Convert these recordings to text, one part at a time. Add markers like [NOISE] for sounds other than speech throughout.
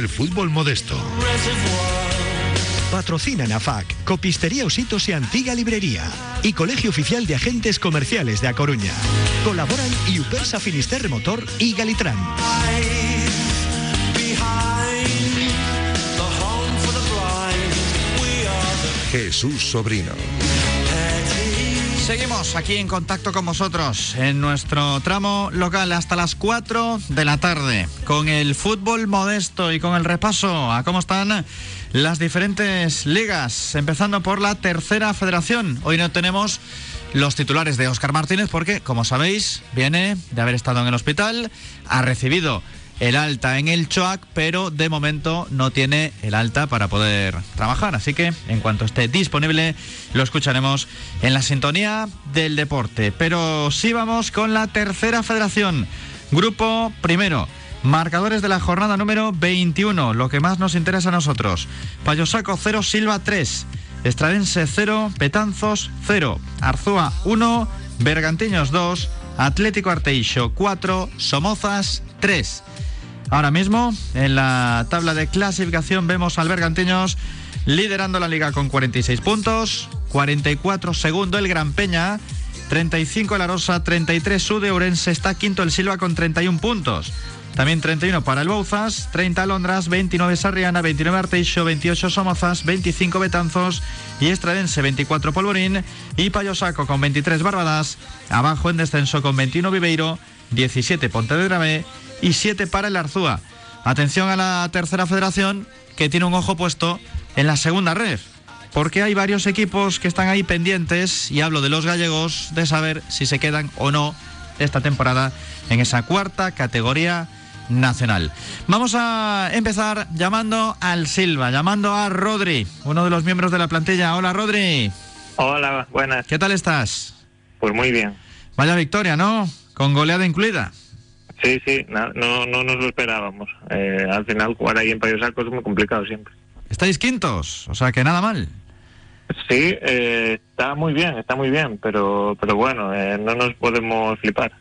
del fútbol modesto. Patrocinan AFAC, Copistería Ositos y Antigua Librería y Colegio Oficial de Agentes Comerciales de A Coruña. Colaboran Iupersa Finisterre Motor y Galitran. Jesús Sobrino. Seguimos aquí en contacto con vosotros en nuestro tramo local hasta las 4 de la tarde con el fútbol modesto y con el repaso a cómo están las diferentes ligas, empezando por la tercera federación. Hoy no tenemos los titulares de Óscar Martínez porque, como sabéis, viene de haber estado en el hospital, ha recibido el alta en el CHOAC, pero de momento no tiene el alta para poder trabajar. Así que en cuanto esté disponible, lo escucharemos en la sintonía del deporte. Pero sí vamos con la tercera federación. Grupo primero. Marcadores de la jornada número 21, lo que más nos interesa a nosotros. Payosaco 0, Silva 3, Estradense 0, Petanzos 0, Arzúa 1, Bergantiños 2, Atlético Arteixo 4, Somozas 3. Ahora mismo, en la tabla de clasificación, vemos al Bergantiños liderando la liga con 46 puntos, 44 segundo el Gran Peña, 35 el Arosa, 33 Sude Urense, está quinto el Silva con 31 puntos. También 31 para el Bouzas, 30 Londras, 29 Sarriana, 29 Arteixo, 28 Somozas, 25 Betanzos y Estradense 24 Polvorín y Payosaco con 23 Barbadas, abajo en descenso con 21 Viveiro, 17 Pontevedra B y 7 para el Arzúa. Atención a la tercera federación que tiene un ojo puesto en la segunda red. Porque hay varios equipos que están ahí pendientes, y hablo de los gallegos, de saber si se quedan o no esta temporada en esa cuarta categoría nacional. Vamos a empezar llamando al Silva, llamando a Rodri, uno de los miembros de la plantilla. Hola Rodri. Hola, buenas. ¿Qué tal estás? Pues muy bien. Vaya victoria, ¿no? Con goleada incluida. Sí, sí, no, no, no nos lo esperábamos. Eh, al final jugar ahí en Payosaco es muy complicado siempre. Estáis quintos, o sea que nada mal. Sí, eh, está muy bien, está muy bien, pero, pero bueno, eh, no nos podemos flipar.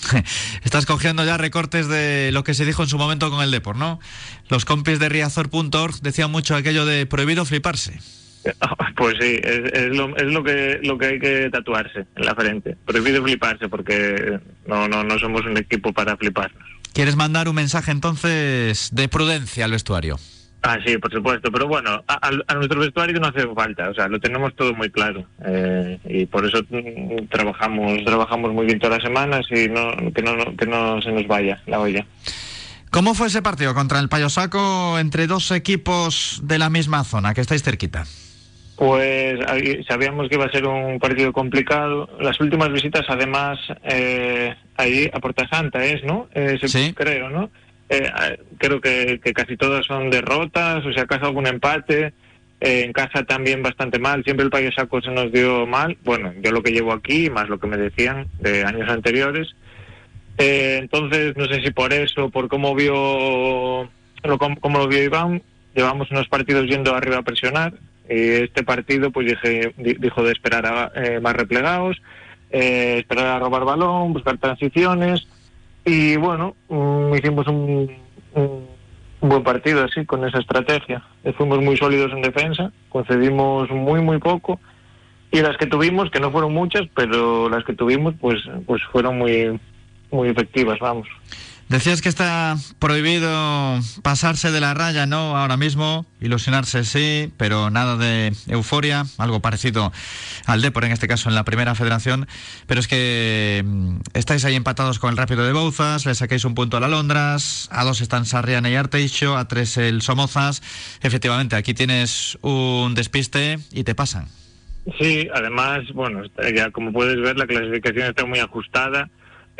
[LAUGHS] Estás cogiendo ya recortes de lo que se dijo en su momento con el Depor, ¿no? Los compis de Riazor.org decían mucho aquello de prohibido fliparse. [LAUGHS] Pues sí, es, es, lo, es lo que lo que hay que tatuarse en la frente. Prohibido fliparse porque no, no, no somos un equipo para fliparnos. ¿Quieres mandar un mensaje entonces de prudencia al vestuario? Ah, sí, por supuesto, pero bueno, a, a nuestro vestuario no hace falta, o sea, lo tenemos todo muy claro eh, y por eso mm, trabajamos trabajamos muy bien todas las semanas y no, que, no, que no se nos vaya la olla. ¿Cómo fue ese partido contra el Payosaco entre dos equipos de la misma zona, que estáis cerquita? Pues sabíamos que iba a ser un partido complicado. Las últimas visitas, además, eh, ahí a Puerta Santa es, ¿no? Eh, sí. Creo, ¿no? Eh, creo que, que, casi todas son derrotas, o sea, acaso algún empate. Eh, en casa también bastante mal. Siempre el Payosaco se nos dio mal. Bueno, yo lo que llevo aquí, más lo que me decían de años anteriores. Eh, entonces, no sé si por eso, por cómo vio lo, cómo lo vio Iván, llevamos unos partidos yendo arriba a presionar. Y este partido, pues dije, dijo de esperar a eh, más replegados, eh, esperar a robar balón, buscar transiciones. Y bueno, um, hicimos un, un, un, buen partido así, con esa estrategia. Eh, fuimos muy sólidos en defensa, concedimos muy, muy poco. Y las que tuvimos, que no fueron muchas, pero las que tuvimos, pues, pues fueron muy, muy efectivas, vamos. Decías que está prohibido pasarse de la raya, ¿no? Ahora mismo, ilusionarse sí, pero nada de euforia, algo parecido al Depor, en este caso en la primera federación. Pero es que estáis ahí empatados con el Rápido de Bouzas, le saquéis un punto a la Londras, a dos están Sarriana y Arteixo, a tres el Somozas. Efectivamente, aquí tienes un despiste y te pasan. Sí, además, bueno, ya como puedes ver, la clasificación está muy ajustada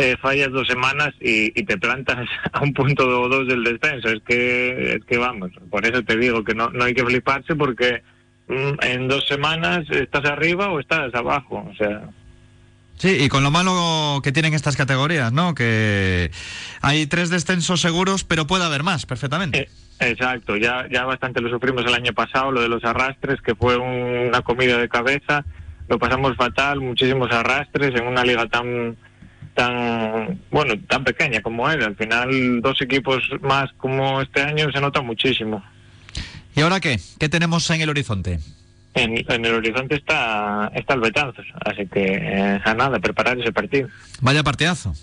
eh, fallas dos semanas y, y, te plantas [LAUGHS] a un punto o dos del descenso. Es que, es que vamos, por eso te digo que no, no hay que fliparse porque mm, en dos semanas estás arriba o estás abajo. O sea. Sí, y con lo malo que tienen estas categorías, ¿no? Que hay tres descensos seguros, pero puede haber más, perfectamente. Eh, exacto, ya, ya bastante lo sufrimos el año pasado, lo de los arrastres, que fue una comida de cabeza. Lo pasamos fatal, muchísimos arrastres en una liga tan tan, bueno, tan pequeña como era. Al final, dos equipos más como este año se nota muchísimo. ¿Y ahora qué? ¿Qué tenemos en el horizonte? En, el horizonte está, está el Betanzos, así que eh, a nada, preparar ese partido. Vaya partidazo.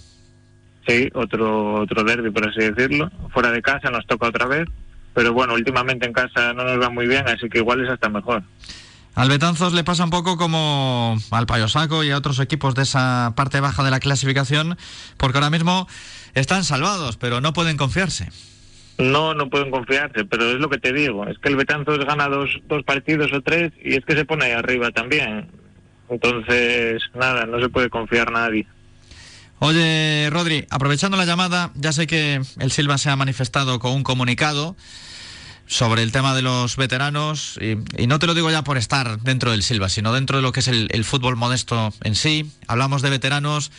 Sí, otro, otro derby, por así decirlo. Fuera de casa nos toca otra vez, pero bueno, últimamente en casa no nos va muy bien, así que igual es hasta mejor. Al Betanzos le pasa un poco como al Payosaco y a otros equipos de esa parte baja de la clasificación, porque ahora mismo están salvados, pero no pueden confiarse. No, no pueden confiarse, pero es lo que te digo, es que el Betanzos gana dos, dos partidos o tres y es que se pone ahí arriba también. Entonces, nada, no se puede confiar nadie. Oye, Rodri, aprovechando la llamada, ya sé que el Silva se ha manifestado con un comunicado sobre el tema de los veteranos y, no te lo digo ya por estar dentro del Silva, sino dentro de lo que es el, fútbol modesto en sí. Hablamos de veteranos,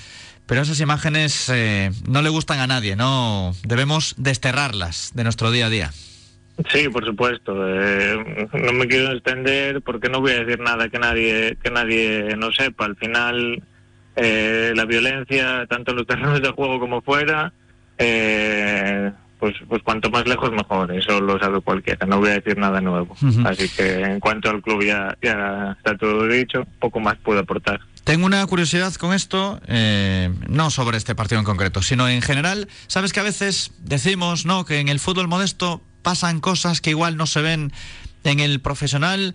pero esas imágenes eh, no le gustan a nadie, ¿no? Debemos desterrarlas de nuestro día a día. Sí, por supuesto. Eh, no me quiero extender porque no voy a decir nada que nadie que nadie no sepa. Al final, eh, la violencia, tanto en los terrenos de juego como fuera, pues, pues cuanto más lejos mejor. Eso lo sabe cualquiera. No voy a decir nada nuevo. Así que en cuanto al club ya, ya está todo dicho. Poco más puedo aportar. Tengo una curiosidad con esto, eh, no sobre este partido en concreto, sino en general. Sabes que a veces decimos, ¿no? Que en el fútbol modesto pasan cosas que igual no se ven en el profesional.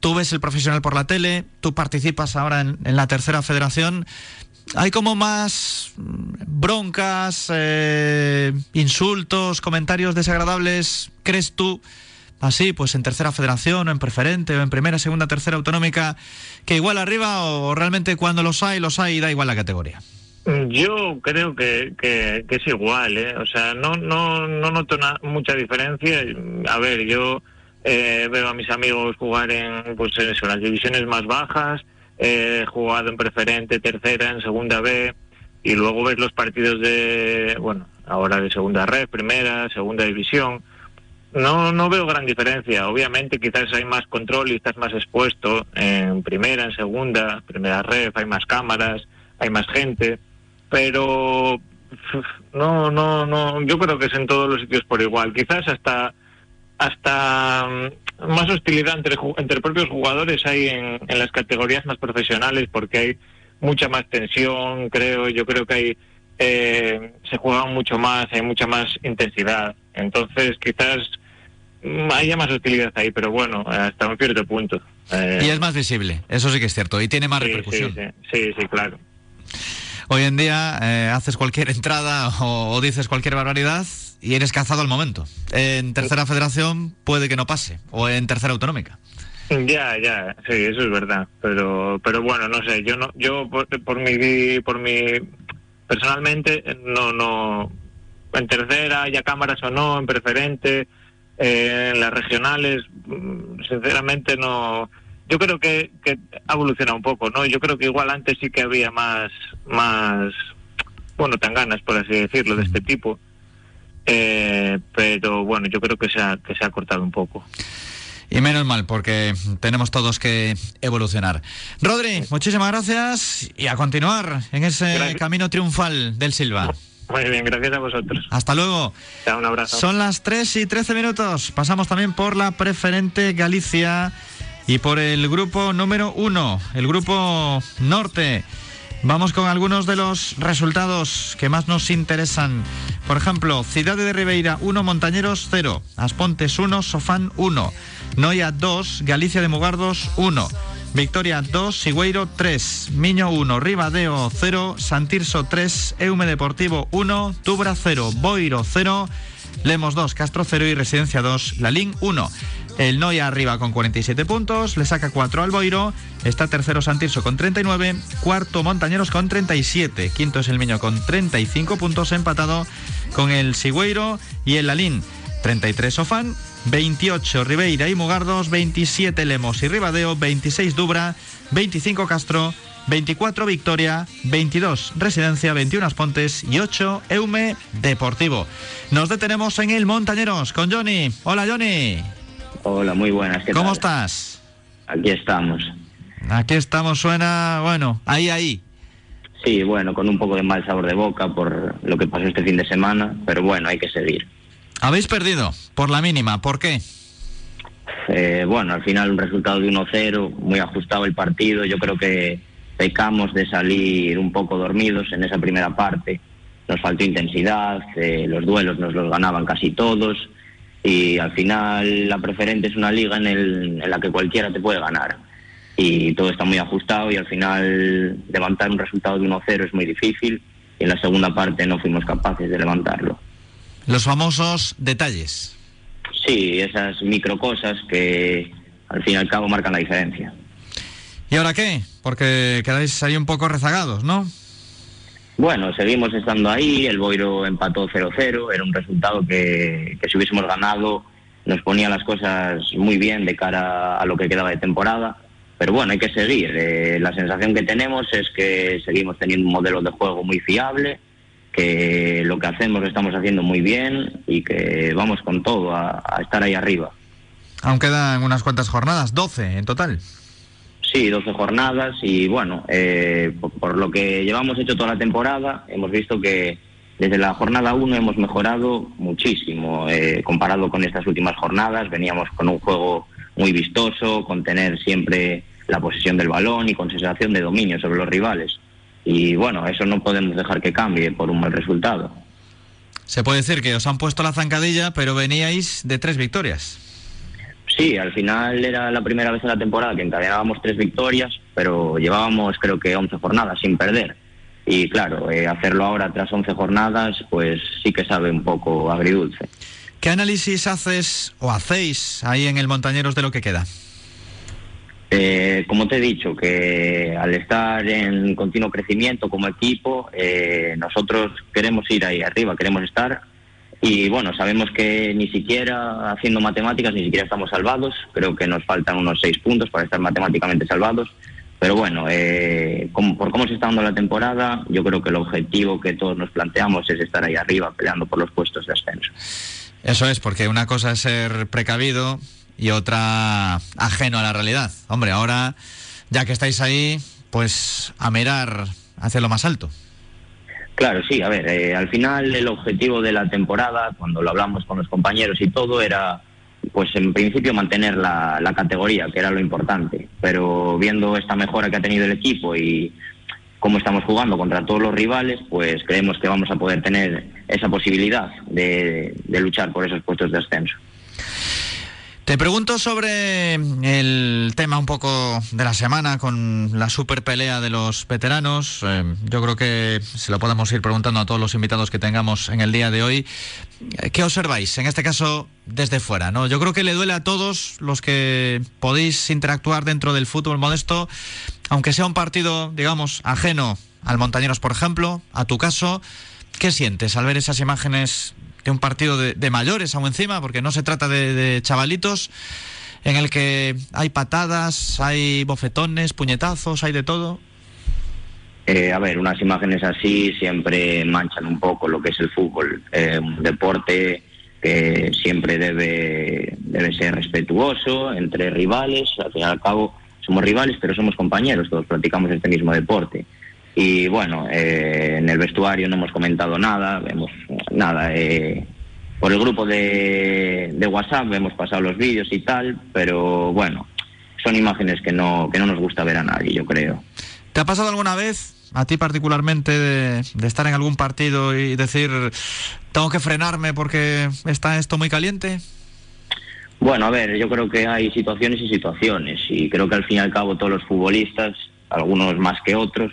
Tú ves el profesional por la tele, tú participas ahora en, la tercera federación. Hay como más broncas, eh, insultos, comentarios desagradables, ¿crees tú? así, pues en tercera federación o en preferente o en primera, segunda, tercera autonómica, que igual arriba o realmente cuando los hay, los hay y da igual la categoría? Yo creo que, que, es igual, ¿eh? O sea, no, no, no noto mucha diferencia. A ver, yo eh, veo a mis amigos jugar en, pues en las divisiones más bajas, he jugado en preferente, tercera, en segunda B, y luego ves los partidos de, bueno, ahora de segunda red, primera, segunda división no, no veo gran diferencia. Obviamente quizás hay más control y estás más expuesto en primera, en segunda, primera ref, hay más cámaras, hay más gente, pero no, no, no, yo creo que es en todos los sitios por igual. Quizás hasta hasta más hostilidad entre, entre propios jugadores hay en, en las categorías más profesionales porque hay mucha más tensión, creo, yo creo que hay eh, se juega mucho más, hay mucha más intensidad. Entonces, quizás Mm, hay más utilidad ahí, pero bueno, hasta un cierto punto. Eh, y es más visible, eso sí que es cierto, y tiene más repercusión. Sí, sí, claro. Hoy en día eh, haces cualquier [LAUGHS] entrada o, dices cualquier barbaridad y eres cazado al momento. En tercera federación puede que no pase, o en tercera autonómica. Ya, ya, sí, eso es verdad, pero pero bueno, no sé, yo no yo por, por mi por mi personalmente no no en tercera ya cámaras o no, en preferente, eh, en las regionales, mm, sinceramente no. Yo creo que, que ha evolucionado un poco, ¿no? Yo creo que igual antes sí que había más, más, bueno, tan ganas, por así decirlo, de este tipo. Eh, pero bueno, yo creo que se ha, que se ha cortado un poco. Y menos mal, porque tenemos todos que evolucionar. Rodri, muchísimas gracias y a continuar en ese camino triunfal del Silva. Muy bien, gracias a vosotros. Hasta luego. un abrazo. Son las 3 y 13 minutos. Pasamos también por la preferente Galicia y por el grupo número 1, el grupo norte. Vamos con algunos de los resultados que más nos interesan. Por ejemplo, Ciudad de Ribeira 1, Montañeros 0, Aspontes 1, Sofán 1, Noia 2, Galicia de Mugardos 1. Victoria 2, Sigüeiro 3, Miño 1, Ribadeo 0, Santirso 3, Eume Deportivo 1, Tubra 0, Boiro 0, Lemos 2, Castro 0 y Residencia 2, Lalín 1. El Noia arriba con 47 puntos, le saca 4 al Boiro, está tercero Santirso con 39, cuarto Montañeros con 37, quinto es el Miño con 35 puntos empatado con el Sigüeiro y el Lalín. 33 Sofán, 28 Ribeira y Mugardos, 27 Lemos y Ribadeo, 26 Dubra, 25 Castro, 24 Victoria, 22 Residencia, 21 Aspontes y 8 Eume Deportivo. Nos detenemos en el Montañeros con Johnny. Hola Johnny. Hola, muy buenas. ¿Cómo estás? Aquí estamos. Aquí estamos, suena, bueno, ahí, ahí. Sí, bueno, con un poco de mal sabor de boca por lo que pasó este fin de semana, pero bueno, hay que seguir. Habéis perdido por la mínima, ¿por qué? Eh, bueno, al final un resultado de 1-0, muy ajustado el partido. Yo creo que pecamos de salir un poco dormidos en esa primera parte. Nos faltó intensidad, eh, los duelos nos los ganaban casi todos y al final la preferente es una liga en, el, en la que cualquiera te puede ganar y todo está muy ajustado y al final levantar un resultado de 1-0 es muy difícil y en la segunda parte no fuimos capaces de levantarlo. Los famosos detalles. Sí, esas micro cosas que al fin y al cabo marcan la diferencia. ¿Y ahora qué? Porque quedáis ahí un poco rezagados, ¿no? Bueno, seguimos estando ahí, el Boiro empató 0-0, era un resultado que, que si hubiésemos ganado nos ponía las cosas muy bien de cara a lo que quedaba de temporada pero bueno, hay que seguir. Eh, la sensación que tenemos es que seguimos teniendo un modelo de juego muy fiable, que lo que hacemos lo estamos haciendo muy bien y que vamos con todo a, estar ahí arriba. Aún quedan unas cuantas jornadas, 12 en total. Sí, 12 jornadas y bueno, eh, por, lo que llevamos hecho toda la temporada, hemos visto que desde la jornada 1 hemos mejorado muchísimo eh, comparado con estas últimas jornadas. Veníamos con un juego muy vistoso, con tener siempre la posesión del balón y con sensación de dominio sobre los rivales. Y bueno, eso no podemos dejar que cambie por un mal resultado. Se puede decir que os han puesto la zancadilla, pero veníais de tres victorias. Sí, al final era la primera vez en la temporada que encadenábamos tres victorias, pero llevábamos creo que 11 jornadas sin perder. Y claro, eh, hacerlo ahora tras 11 jornadas, pues sí que sabe un poco agridulce. ¿Qué análisis haces o hacéis ahí en el Montañeros de lo que queda? Eh, como te he dicho, que al estar en continuo crecimiento como equipo, eh, nosotros queremos ir ahí arriba, queremos estar. Y bueno, sabemos que ni siquiera haciendo matemáticas, ni siquiera estamos salvados. Creo que nos faltan unos seis puntos para estar matemáticamente salvados. Pero bueno, eh, por cómo se está dando la temporada, yo creo que el objetivo que todos nos planteamos es estar ahí arriba peleando por los puestos de ascenso. Eso es, porque una cosa es ser precavido y otra ajeno a la realidad. Hombre, ahora, ya que estáis ahí, pues a mirar hacia lo más alto. Claro, sí, a ver, eh, al final el objetivo de la temporada, cuando lo hablamos con los compañeros y todo, era, pues en principio mantener la, la categoría, que era lo importante. Pero viendo esta mejora que ha tenido el equipo y cómo estamos jugando contra todos los rivales, pues creemos que vamos a poder tener esa posibilidad de, luchar por esos puestos de ascenso. Te pregunto sobre el tema un poco de la semana con la super pelea de los veteranos. Eh, yo creo que se lo podemos ir preguntando a todos los invitados que tengamos en el día de hoy. ¿Qué observáis? En este caso, desde fuera, ¿no? Yo creo que le duele a todos los que podéis interactuar dentro del fútbol modesto aunque sea un partido, digamos, ajeno al Montañeros, por ejemplo, a tu caso, ¿qué sientes al ver esas imágenes de un partido de, mayores aún encima? Porque no se trata de, chavalitos en el que hay patadas, hay bofetones, puñetazos, hay de todo. Eh, a ver, unas imágenes así siempre manchan un poco lo que es el fútbol, eh, un deporte que siempre debe, debe ser respetuoso entre rivales, al fin y al cabo somos rivales, pero somos compañeros, todos practicamos este mismo deporte. Y bueno, eh, en el vestuario no hemos comentado nada, vemos nada. Eh, por el grupo de, de, WhatsApp hemos pasado los vídeos y tal, pero bueno, son imágenes que no, que no nos gusta ver a nadie, yo creo. ¿Te ha pasado alguna vez, a ti particularmente, de, de estar en algún partido y decir, tengo que frenarme porque está esto muy caliente? Bueno, a ver, yo creo que hay situaciones y situaciones y creo que al fin y al cabo todos los futbolistas, algunos más que otros,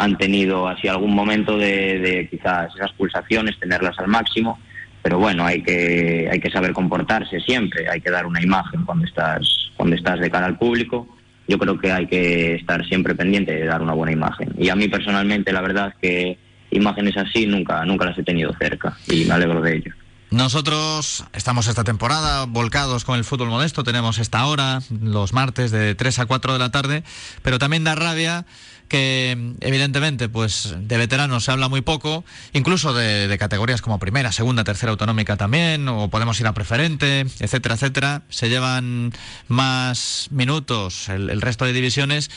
han tenido así algún momento de, quizás esas pulsaciones, tenerlas al máximo, pero bueno, hay que, hay que saber comportarse siempre, hay que dar una imagen cuando estás, cuando estás de cara al público. Yo creo que hay que estar siempre pendiente de dar una buena imagen. Y a mí personalmente, la verdad que imágenes así nunca, nunca las he tenido cerca y me alegro de ello. Nosotros estamos esta temporada volcados con el fútbol modesto, tenemos esta hora, los martes de 3 a 4 de la tarde, pero también da rabia que evidentemente pues de veteranos se habla muy poco, incluso de, categorías como primera, segunda, tercera autonómica también, o podemos ir a preferente, etcétera, etcétera, se llevan más minutos el resto de divisiones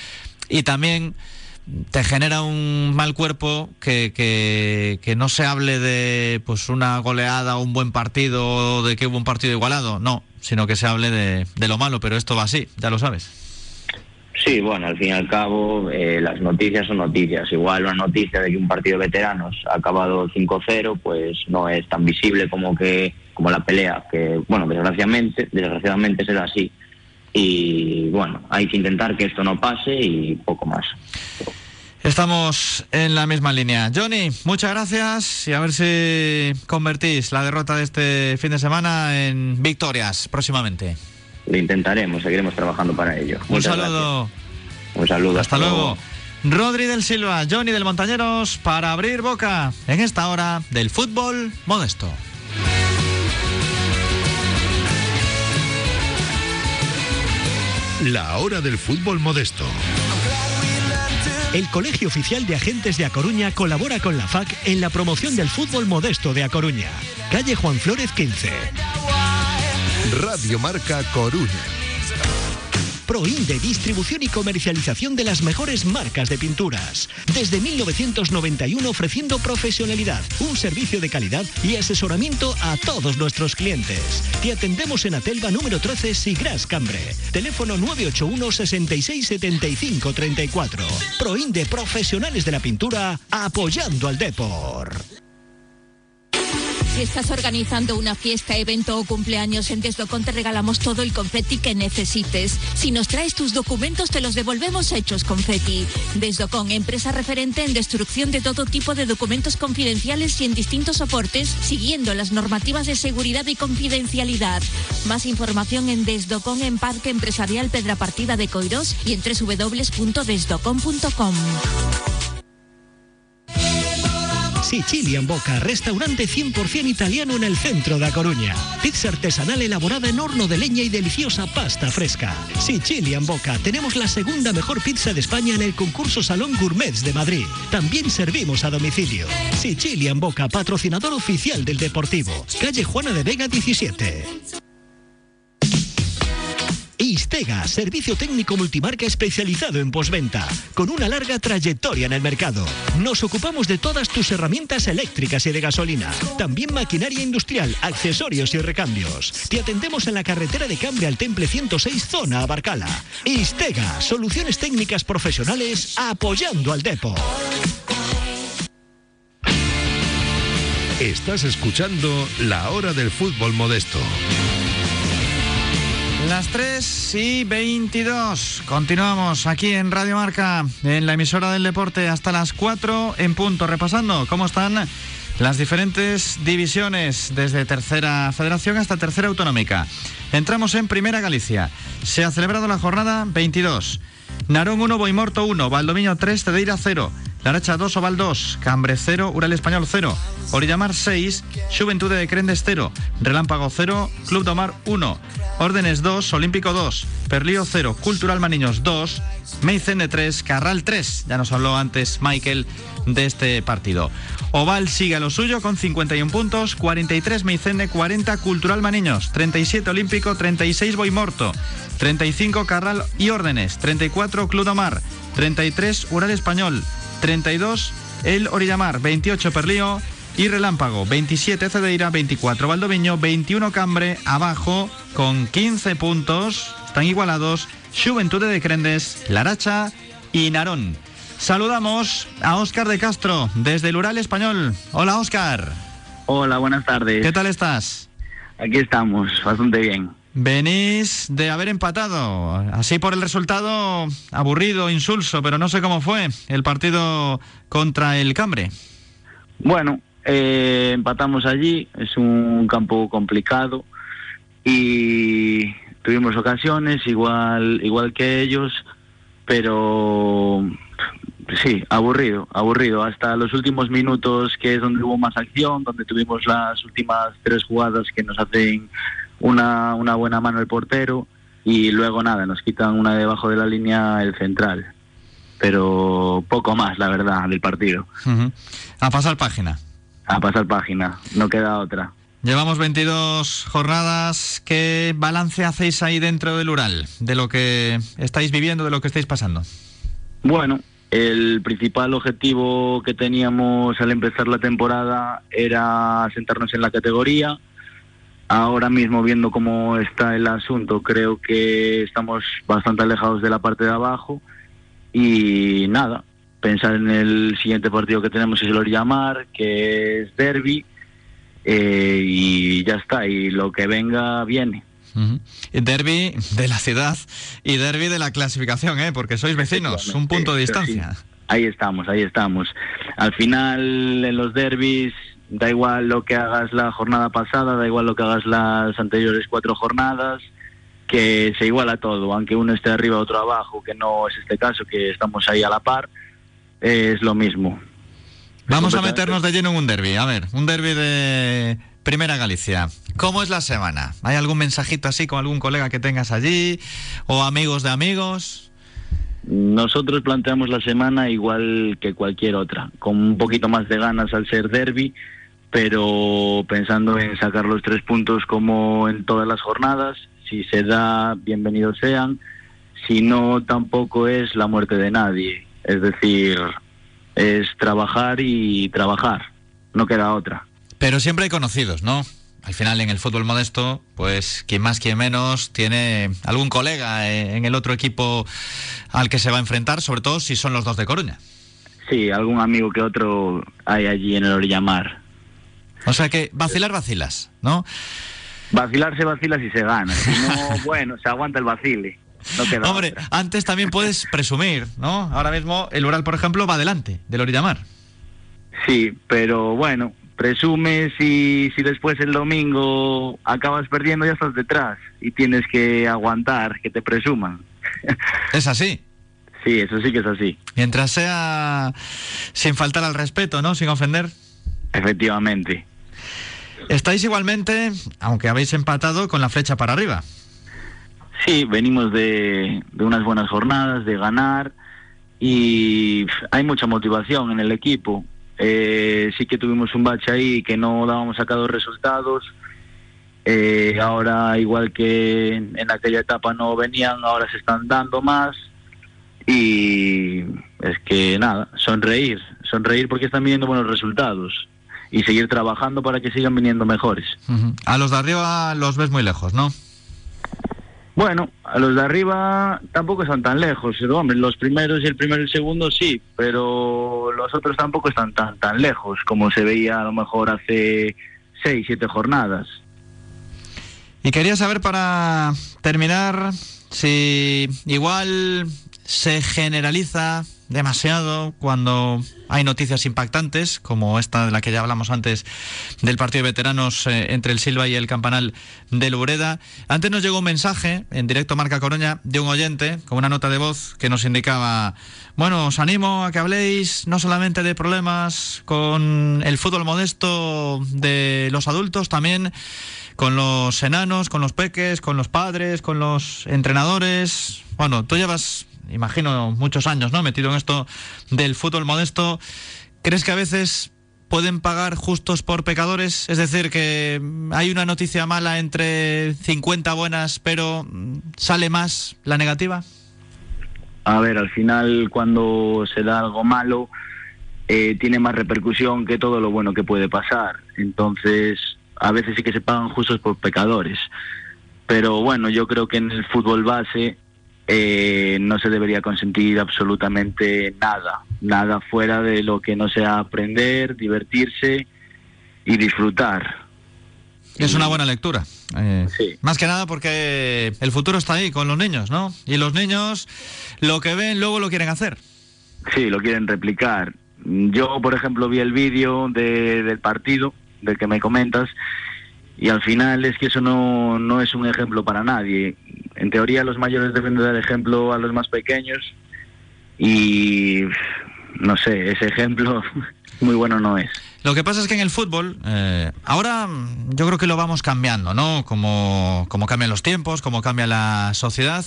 y también te genera un mal cuerpo que, que, que, no se hable de pues una goleada o un buen partido o de que hubo un partido igualado, no, sino que se hable de, de lo malo, pero esto va así, ya lo sabes. Sí, bueno, al fin y al cabo eh, las noticias son noticias. Igual una noticia de que un partido de veteranos ha acabado 5-0, pues no es tan visible como que como la pelea, que bueno, desgraciadamente, desgraciadamente será así. Y bueno, hay que intentar que esto no pase y poco más. Estamos en la misma línea. Johnny, muchas gracias y a ver si convertís la derrota de este fin de semana en victorias próximamente. Lo intentaremos, seguiremos trabajando para ello. Un saludo. Un saludo. Hasta, luego. Rodri del Silva, Johnny del Montañeros, para abrir boca en esta hora del fútbol modesto. La hora del fútbol modesto. El Colegio Oficial de Agentes de A Coruña colabora con la FAC en la promoción del fútbol modesto de A Coruña. Calle Juan Flórez 15. Radio Marca Coruña. Proinde, distribución y comercialización de las mejores marcas de pinturas. Desde 1991 ofreciendo profesionalidad, un servicio de calidad y asesoramiento a todos nuestros clientes. Te atendemos en Atelva número 13 Sigras Cambre. Teléfono 981 66 75 34. Proinde, profesionales de la pintura, apoyando al Depor. Si estás organizando una fiesta, evento o cumpleaños en Desdocon te regalamos todo el confeti que necesites. Si nos traes tus documentos te los devolvemos hechos confeti. Desdocon, empresa referente en destrucción de todo tipo de documentos confidenciales y en distintos soportes, siguiendo las normativas de seguridad y confidencialidad. Más información en Desdocon en Parque Empresarial Pedra Partida de Coirós y en www.desdocon.com. Sicilian Boca, restaurante 100% italiano en el centro de A Coruña. Pizza artesanal elaborada en horno de leña y deliciosa pasta fresca. Sicilian Boca, tenemos la segunda mejor pizza de España en el concurso Salón Gourmets de Madrid. También servimos a domicilio. Sicilian Boca, patrocinador oficial del Deportivo. Calle Juana de Vega 17. Istega, servicio técnico multimarca especializado en posventa, con una larga trayectoria en el mercado. Nos ocupamos de todas tus herramientas eléctricas y de gasolina, también maquinaria industrial, accesorios y recambios. Te atendemos en la carretera de Cambre al Temple 106, zona Abarcala. Istega, soluciones técnicas profesionales apoyando al Depo. Estás escuchando La Hora del Fútbol Modesto. Las 3 y 22. Continuamos aquí en Radio Marca, en la emisora del deporte, hasta las 4 en punto, repasando cómo están las diferentes divisiones, desde tercera federación hasta tercera autonómica. Entramos en Primera Galicia. Se ha celebrado la jornada 22. Narón 1, Boimorto 1, Valdomiño 3, Cedeira 0. Laracha 2, Oval 2, Cambre 0, Ural Español 0, Orillamar 6, Juventude de Crendes 0, Relámpago 0, Club Domar 1, Órdenes 2, Olímpico 2, Perlío 0, Cultural Maniños 2, Meicene 3, Carral 3. Ya nos habló antes Michael de este partido. Oval sigue a lo suyo con 51 puntos, 43 Meicene, 40 Cultural Maniños, 37 Olímpico, 36 Boimorto, 35 Carral y Órdenes, 34 Club Domar, 33 Ural Español, 32 el Orillamar, 28 Perlío y Relámpago, 27 Cedeira, 24 Valdoviño, 21 Cambre, abajo con 15 puntos, están igualados Juventude de Crendes, Laracha y Narón. Saludamos a Óscar de Castro desde el Ural Español. Hola Óscar. Hola, buenas tardes. ¿Qué tal estás? Aquí estamos, bastante bien. Venís de haber empatado, así por el resultado aburrido, insulso, pero no sé cómo fue el partido contra el Cambre. Bueno, eh, empatamos allí, es un campo complicado y tuvimos ocasiones igual igual que ellos, pero sí, aburrido, aburrido. Hasta los últimos minutos, que es donde hubo más acción, donde tuvimos las últimas tres jugadas que nos hacen una, una buena mano el portero y luego nada, nos quitan una debajo de la línea el central. Pero poco más, la verdad, del partido. A pasar página. A pasar página, no queda otra. Llevamos 22 jornadas. ¿Qué balance hacéis ahí dentro del Ural de lo que estáis viviendo, de lo que estáis pasando? Bueno, el principal objetivo que teníamos al empezar la temporada era sentarnos en la categoría. Ahora mismo, viendo cómo está el asunto, creo que estamos bastante alejados de la parte de abajo. Y nada, pensar en el siguiente partido que tenemos es el llamar que es derby, eh, y ya está, y lo que venga viene. Derby de la ciudad y derby de la clasificación, ¿eh? porque sois vecinos, un punto de distancia. Ahí estamos, ahí estamos. Al final, en los derbis, da igual lo que hagas la jornada pasada, da igual lo que hagas las anteriores cuatro jornadas, que se iguala todo, aunque uno esté arriba, otro abajo, que no es este caso, que estamos ahí a la par, es lo mismo. Vamos a meternos de lleno en un derby. A ver, un derby de Primera Galicia. ¿Cómo es la semana? ¿Hay algún mensajito así con algún colega que tengas allí? ¿O amigos de amigos? Nosotros planteamos la semana igual que cualquier otra, con un poquito más de ganas al ser derby, pero pensando en sacar los tres puntos como en todas las jornadas. Si se da, bienvenidos sean. Si no, tampoco es la muerte de nadie. Es decir, es trabajar y trabajar, no queda otra. Pero siempre hay conocidos, ¿no? Al final en el fútbol modesto, pues quien más, quien menos, tiene algún colega en el otro equipo al que se va a enfrentar, sobre todo si son los dos de Coruña. Sí, algún amigo que otro hay allí en el Orillamar. O sea que vacilar vacilas, ¿no? Vacilar se vacila si se gana, si no, [LAUGHS] bueno, se aguanta el vacile. Hombre, antes también puedes [LAUGHS] presumir, ¿no? Ahora mismo el Ural, por ejemplo, va adelante del Orillamar. Sí, pero bueno, presumes y si después el domingo acabas perdiendo ya estás detrás y tienes que aguantar que te presuman. [LAUGHS] ¿Es así? Sí, eso sí que es así. Mientras sea sin faltar al respeto, ¿no? Sin ofender. Efectivamente. Estáis igualmente, aunque habéis empatado, con la flecha para arriba. Sí, venimos de, unas buenas jornadas, de ganar y hay mucha motivación en el equipo. Eh, sí que tuvimos un bache ahí que no dábamos sacado resultados. Eh, ahora, igual que en aquella etapa no venían, ahora se están dando más. Y es que nada, sonreír, sonreír porque están viniendo buenos resultados y seguir trabajando para que sigan viniendo mejores. A los de arriba los ves muy lejos, ¿no? Bueno, a los de arriba tampoco están tan lejos. Hombre, los primeros y el primero y el segundo sí, pero los otros tampoco están tan, tan lejos como se veía a lo mejor hace seis, siete jornadas. Y quería saber para terminar si igual se generaliza demasiado cuando hay noticias impactantes, como esta de la que ya hablamos antes del partido de veteranos eh, entre el Silva y el Campanal de Lureda. Antes nos llegó un mensaje en directo Marca Coroña de un oyente con una nota de voz que nos indicaba, bueno, os animo a que habléis no solamente de problemas con el fútbol modesto de los adultos, también con los enanos, con los peques, con los padres, con los entrenadores. Bueno, tú llevas imagino, muchos años, ¿no? Metido en esto del fútbol modesto. ¿Crees que a veces pueden pagar justos por pecadores? Es decir, que hay una noticia mala entre 50 buenas, pero sale más la negativa. A ver, al final cuando se da algo malo, eh, tiene más repercusión que todo lo bueno que puede pasar. Entonces, a veces sí que se pagan justos por pecadores. Pero bueno, yo creo que en el fútbol base eh, no se debería consentir absolutamente nada, nada fuera de lo que no sea aprender, divertirse y disfrutar. Es una buena lectura. Eh, más que nada porque el futuro está ahí con los niños, ¿no? Y los niños lo que ven luego lo quieren hacer. Sí, lo quieren replicar. Yo, por ejemplo, vi el vídeo del partido del que me comentas y al final es que eso no, no es un ejemplo para nadie en teoría los mayores deben dar ejemplo a los más pequeños y no sé, ese ejemplo [LAUGHS] muy bueno no es. Lo que pasa es que en el fútbol, eh, ahora yo creo que lo vamos cambiando, ¿no? Como, como cambian los tiempos, como cambia la sociedad.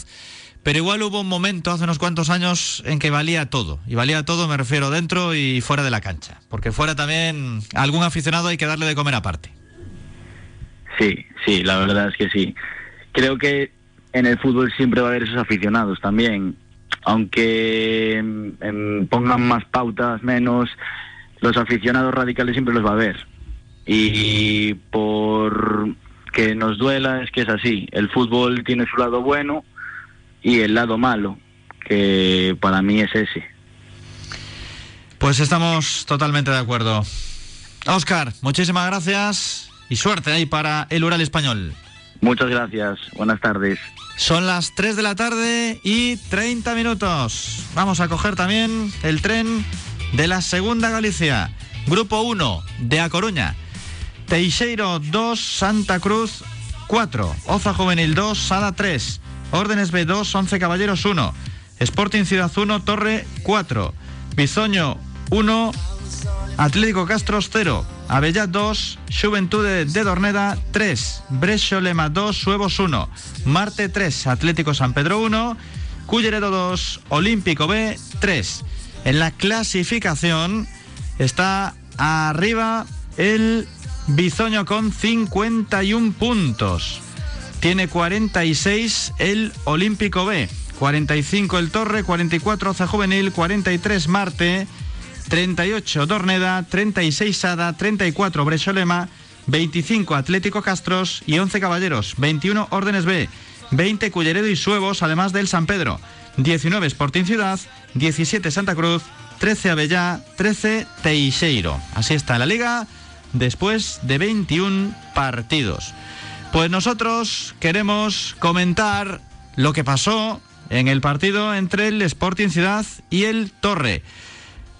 Pero igual hubo un momento hace unos cuantos años en que valía todo. Y valía todo, me refiero dentro y fuera de la cancha. Porque fuera también algún aficionado hay que darle de comer aparte. Sí, sí, la verdad es que sí. Creo que en el fútbol siempre va a haber esos aficionados también. aunque em, em, pongan más pautas, menos, los aficionados radicales siempre los va a ver. Y por que nos duela es que es así. El fútbol tiene su lado bueno y el lado malo, que para mí es ese. Pues estamos totalmente de acuerdo. Oscar, muchísimas gracias y suerte ahí para el Ural Español. Muchas gracias. Buenas tardes. Son las 3 de la tarde y 30 minutos. Vamos a coger también el tren de la Segunda Galicia. Grupo 1 de A Coruña. Teixeiro 2, Santa Cruz 4. Oza Juvenil 2, Sada 3. Órdenes B2, 11 Caballeros 1. Sporting Ciudad 1, Torre 4. Bizoño 1, Atlético Castros 0. Avellat 2, Juventude de Dorneda 3, Brescio Lema 2, Suevos 1, Marte 3, Atlético San Pedro 1, Culleredo 2, Olímpico B 3. En la clasificación está arriba el Bizoño con 51 puntos. Tiene 46 el Olímpico B, 45 el Torre, 44 Oza Juvenil, 43 Marte. 38 Dorneda, 36 Sada, 34 Brecholema, 25 Atlético Castros y 11 Caballeros, 21 Órdenes B, 20 Culleredo y Suevos, además del San Pedro, 19 Sporting Ciudad, 17 Santa Cruz, 13 Avellá, 13 Teixeiro. Así está la liga después de 21 partidos. Pues nosotros queremos comentar lo que pasó en el partido entre el Sporting Ciudad y el Torre.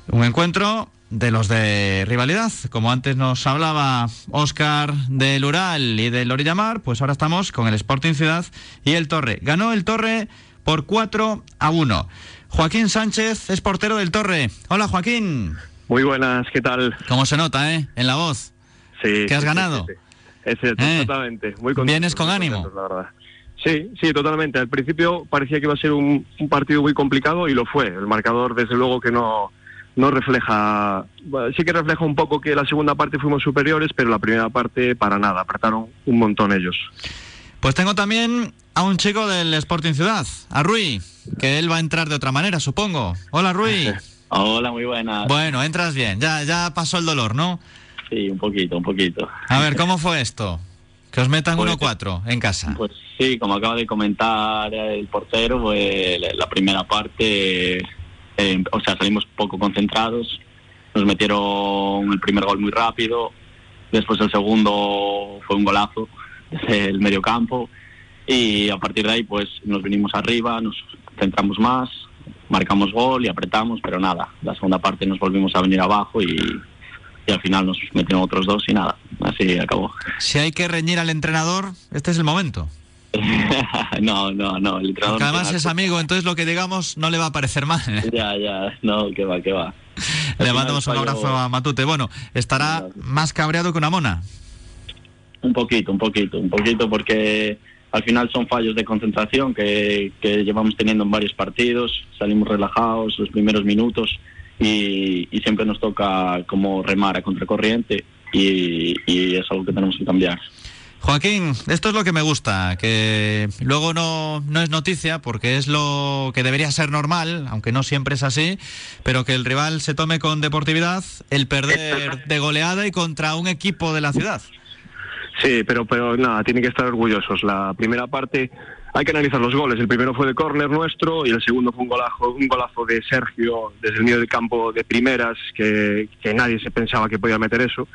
Un encuentro de los de rivalidad. Como antes nos hablaba Oscar del Ural y del Orillamar, pues ahora estamos con el Sporting Ciudad y el Torre. Ganó el Torre por 4 a 1. Joaquín Sánchez es portero del Torre. Hola Joaquín. Muy buenas, ¿qué tal? ¿Cómo se nota, eh? En la voz. Sí. ¿Que has ganado? sí, sí. Eh, totalmente. Muy contento, ¿vienes con muy ánimo? contento, la verdad. Sí, sí, totalmente. Al principio parecía que iba a ser un, un partido muy complicado y lo fue. El marcador, desde luego, que no, no refleja. bueno, sí que refleja un poco que la segunda parte fuimos superiores, pero la primera parte para nada. Apretaron un montón ellos. Pues tengo también a un chico del Sporting Ciudad, a Rui, que él va a entrar de otra manera, supongo. Hola Rui. [LAUGHS] Hola, muy buenas. Bueno, entras bien, ya, ya pasó el dolor, ¿no? Sí, un poquito, un poquito. A ver, ¿cómo fue esto? Que os metan Pues- 1-4 en casa. Pues sí, como acaba de comentar el portero, pues la- la primera parte, eh, o sea, salimos poco concentrados, nos metieron el primer gol muy rápido, después el segundo fue un golazo desde el medio campo y a partir de ahí pues nos vinimos arriba, nos centramos más, marcamos gol y apretamos, pero nada, la segunda parte nos volvimos a venir abajo y, y al final nos metieron otros dos y nada, así acabó. Si hay que reñir al entrenador, este es el momento. [LAUGHS] no, no, no, el entrenador Porque además es amigo, entonces lo que digamos no le va a parecer mal. [LAUGHS] Ya, ya, no, que va, que va. [LAUGHS] Le mandamos un abrazo a Matute. Bueno, estará más cabreado que una mona. Un poquito, un poquito, un poquito porque al final son fallos de concentración que, que llevamos teniendo en varios partidos, salimos relajados los primeros minutos y, y siempre nos toca como remar a contracorriente y, y es algo que tenemos que cambiar. Joaquín, esto es lo que me gusta, que luego no, no es noticia porque es lo que debería ser normal, aunque no siempre es así, pero que el rival se tome con deportividad el perder de goleada y contra un equipo de la ciudad. Sí, pero, pero nada, tienen que estar orgullosos. La primera parte hay que analizar los goles. El primero fue de córner nuestro y el segundo fue un golazo, un golazo de Sergio desde el medio del campo de primeras, que, que nadie se pensaba que podía meter eso.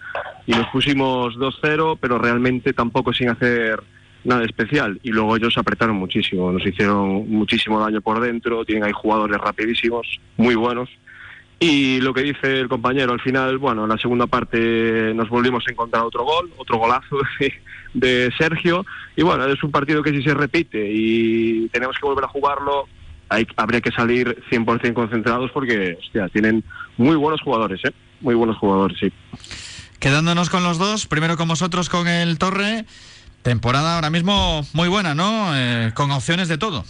Y nos pusimos 2-0, pero realmente tampoco sin hacer nada especial. Y luego ellos apretaron muchísimo, nos hicieron muchísimo daño por dentro, tienen ahí jugadores rapidísimos, muy buenos. Y lo que dice el compañero, al final, bueno, en la segunda parte nos volvimos a encontrar otro gol, otro golazo [LAUGHS] de, Sergio. Y bueno, es un partido que si se repite y tenemos que volver a jugarlo, hay, habría que salir 100% concentrados porque, hostia, tienen muy buenos jugadores, ¿eh? Muy buenos jugadores, sí. Quedándonos con los dos, primero con vosotros con el Torre, temporada ahora mismo muy buena, ¿no? Eh, con opciones de todo.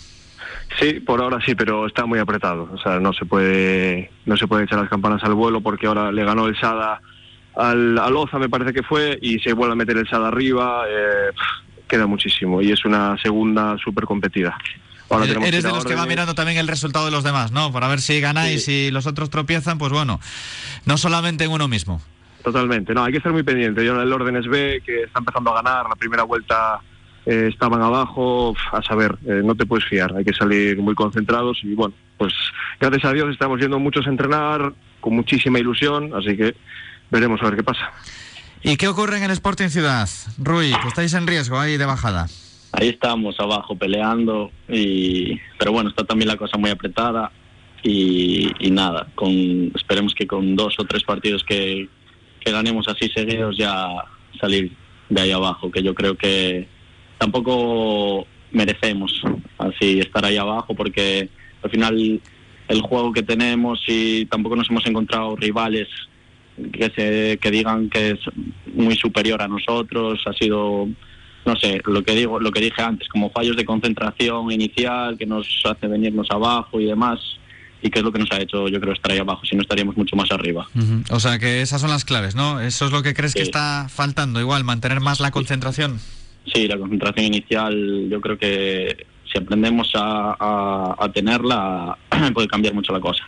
Sí, por ahora sí, pero está muy apretado. O sea, no se puede, no se puede echar las campanas al vuelo porque ahora le ganó el Sada al, al Oza, me parece que fue, y se vuelve a meter el Sada arriba. eh, queda muchísimo y es una segunda súper competida. Ahora Eres ir de los que va mirando también el resultado de los demás, ¿no? Para ver si ganáis y los otros tropiezan, pues bueno, no solamente en uno mismo. Totalmente, no, hay que estar muy pendiente. Yo en el orden es B, que está empezando a ganar, la primera vuelta eh, estaban abajo, a saber, eh, no te puedes fiar, hay que salir muy concentrados y bueno, pues gracias a Dios estamos yendo muchos a entrenar con muchísima ilusión, así que veremos a ver qué pasa. ¿Y qué ocurre en el Sporting Ciudad? Rui, que estáis en riesgo ahí de bajada. Ahí estamos abajo peleando, y, pero bueno, está también la cosa muy apretada y, y nada, con, esperemos que con dos o tres partidos que, que ganemos así seguidos ya salir de ahí abajo, que yo creo que tampoco merecemos así estar ahí abajo porque al final el juego que tenemos y tampoco nos hemos encontrado rivales que se que digan que es muy superior a nosotros ha sido no sé lo que digo lo que dije antes como fallos de concentración inicial que nos hace venirnos abajo y demás y que es lo que nos ha hecho yo creo estar ahí abajo si no estaríamos mucho más arriba. O sea que esas son las claves, ¿no? Eso es lo que crees que está faltando, igual, mantener más la concentración. sí la concentración inicial yo creo que si aprendemos a, a- a tenerla [CLEARS THROAT] puede cambiar mucho la cosa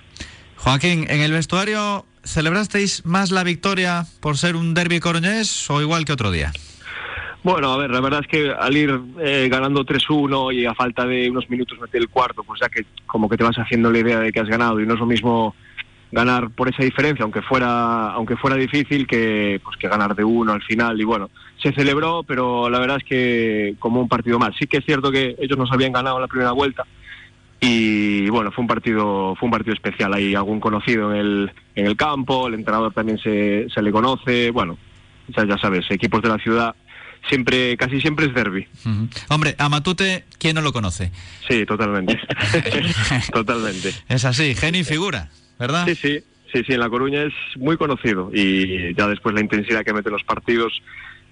Joaquín, en el vestuario, ¿celebrasteis más la victoria por ser un derby coruñés o igual que otro día? Bueno, a ver, la verdad es que al ir eh, ganando 3-1 y a falta de unos minutos meter el cuarto, pues ya que como que te vas haciendo la idea de que has ganado y no es lo mismo ganar por esa diferencia, aunque fuera aunque fuera difícil que pues que ganar de uno al final y bueno, se celebró, pero la verdad es que como un partido más. Sí que es cierto que ellos nos habían ganado en la primera vuelta y bueno, fue un partido fue un partido especial, hay algún conocido en el en el campo, el entrenador también se, se le conoce, bueno, ya, ya sabes, equipos de la ciudad siempre casi siempre es derby. Hombre, a Matute, ¿quién no lo conoce? Sí, totalmente. [LAUGHS] [LAUGHS] totalmente. Es así, genio y figura, ¿verdad? Sí, sí, sí, sí, en La Coruña es muy conocido y ya después la intensidad que mete los partidos,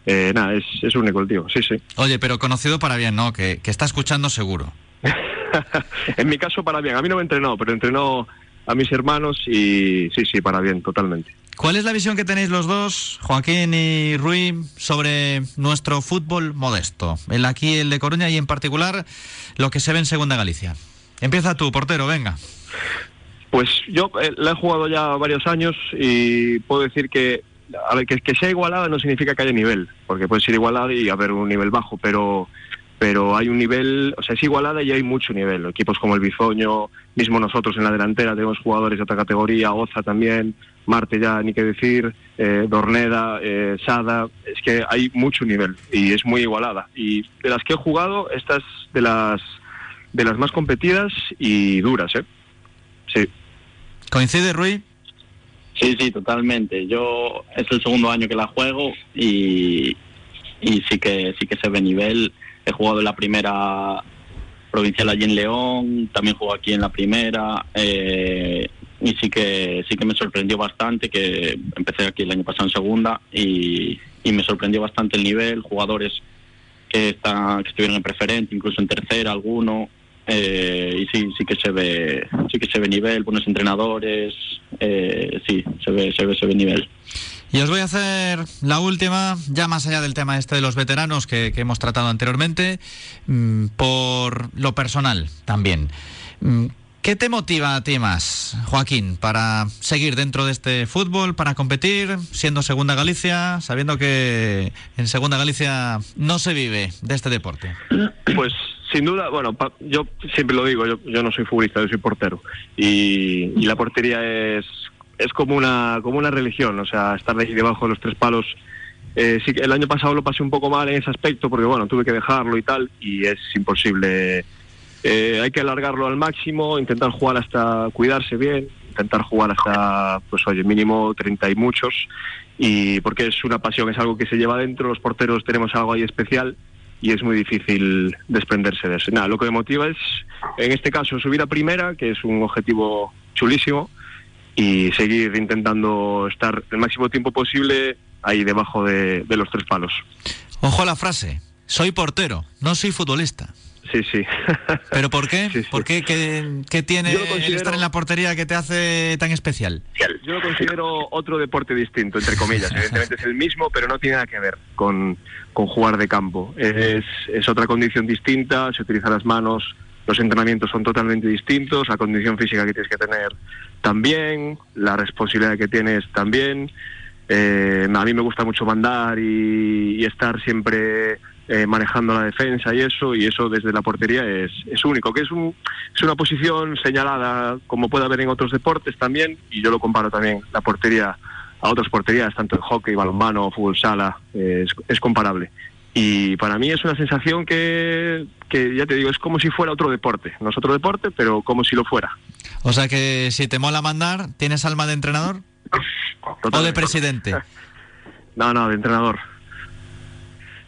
eh, nada, es, es único el tío, sí, sí. Oye, pero conocido para bien, ¿no? Que, que está escuchando seguro. [LAUGHS] [LAUGHS] en mi caso para bien, a mí no me entrenó, pero entrenó a mis hermanos y sí, sí, para bien, totalmente. ¿Cuál es la visión que tenéis los dos, Joaquín y Rui, sobre nuestro fútbol modesto? El aquí, el de Coruña y en particular lo que se ve en Segunda Galicia. Empieza tú, portero, venga. Pues yo eh, la he jugado ya varios años y puedo decir que, a ver, que, que sea igualada no significa que haya nivel, porque puede ser igualada y haber un nivel bajo, pero pero hay un nivel, o sea, es igualada y hay mucho nivel. Equipos como el Bizoño, mismo nosotros en la delantera tenemos jugadores de otra categoría, Oza también, Marte ya ni qué decir, eh, Dorneda, eh, Sada, es que hay mucho nivel y es muy igualada. Y de las que he jugado, esta es de las, de las más competidas y duras, ¿eh? Sí. ¿Coincide, Rui? Sí, sí, totalmente. Yo es el segundo año que la juego y, y sí que sí que se ve nivel. He jugado en la primera provincial allí en León, también juego aquí en la primera eh, y sí que sí que me sorprendió bastante que empecé aquí el año pasado en segunda y, y me sorprendió bastante el nivel, jugadores que están que estuvieron en preferente, incluso en tercera alguno eh, y sí sí que se ve sí que se ve nivel, buenos entrenadores, eh, sí se ve se ve se ve nivel. Y os voy a hacer la última, ya más allá del tema este de los veteranos que, hemos tratado anteriormente, mm, por lo personal también. Mm, ¿Qué te motiva a ti más, Joaquín, para seguir dentro de este fútbol, para competir, siendo Segunda Galicia, sabiendo que en Segunda Galicia no se vive de este deporte? Pues sin duda, bueno, pa- yo siempre lo digo, yo, no soy futbolista, yo soy portero. Y la portería es, es como, una, como una religión, o sea, estar ahí debajo de los tres palos. Eh, sí el año pasado lo pasé un poco mal en ese aspecto porque, bueno, tuve que dejarlo y tal, y es imposible. Eh, hay que alargarlo al máximo, intentar jugar hasta cuidarse bien, intentar jugar hasta, pues oye, mínimo 30 y muchos, y porque es una pasión, es algo que se lleva dentro, los porteros tenemos algo ahí especial y es muy difícil desprenderse de eso. Nada, lo que me motiva es, en este caso, subir a primera, que es un objetivo chulísimo, y seguir intentando estar el máximo tiempo posible ahí debajo de, de los tres palos. Ojo a la frase, soy portero, no soy futbolista. Sí, sí. [LAUGHS] ¿Pero por qué? ¿Por qué? ¿Qué, qué tiene el estar en la portería que te hace tan especial? Yo lo considero otro deporte distinto, entre comillas. Evidentemente es el mismo, pero no tiene nada que ver con, con jugar de campo. Es, es otra condición distinta, se utilizan las manos los entrenamientos son totalmente distintos, la condición física que tienes que tener también, la responsabilidad que tienes también. Eh, a mí me gusta mucho mandar y, estar siempre eh, manejando la defensa y eso, y eso desde la portería es, es único, que es, un, es una posición señalada como puede haber en otros deportes también, y yo lo comparo también la portería a otras porterías, tanto en hockey, balonmano, fútbol sala, eh, es comparable. Y para mí es una sensación que, que, ya te digo, es como si fuera otro deporte. No es otro deporte, pero como si lo fuera. O sea que si te mola mandar, ¿tienes alma de entrenador? ¿O de presidente? [LAUGHS] No, no, de entrenador.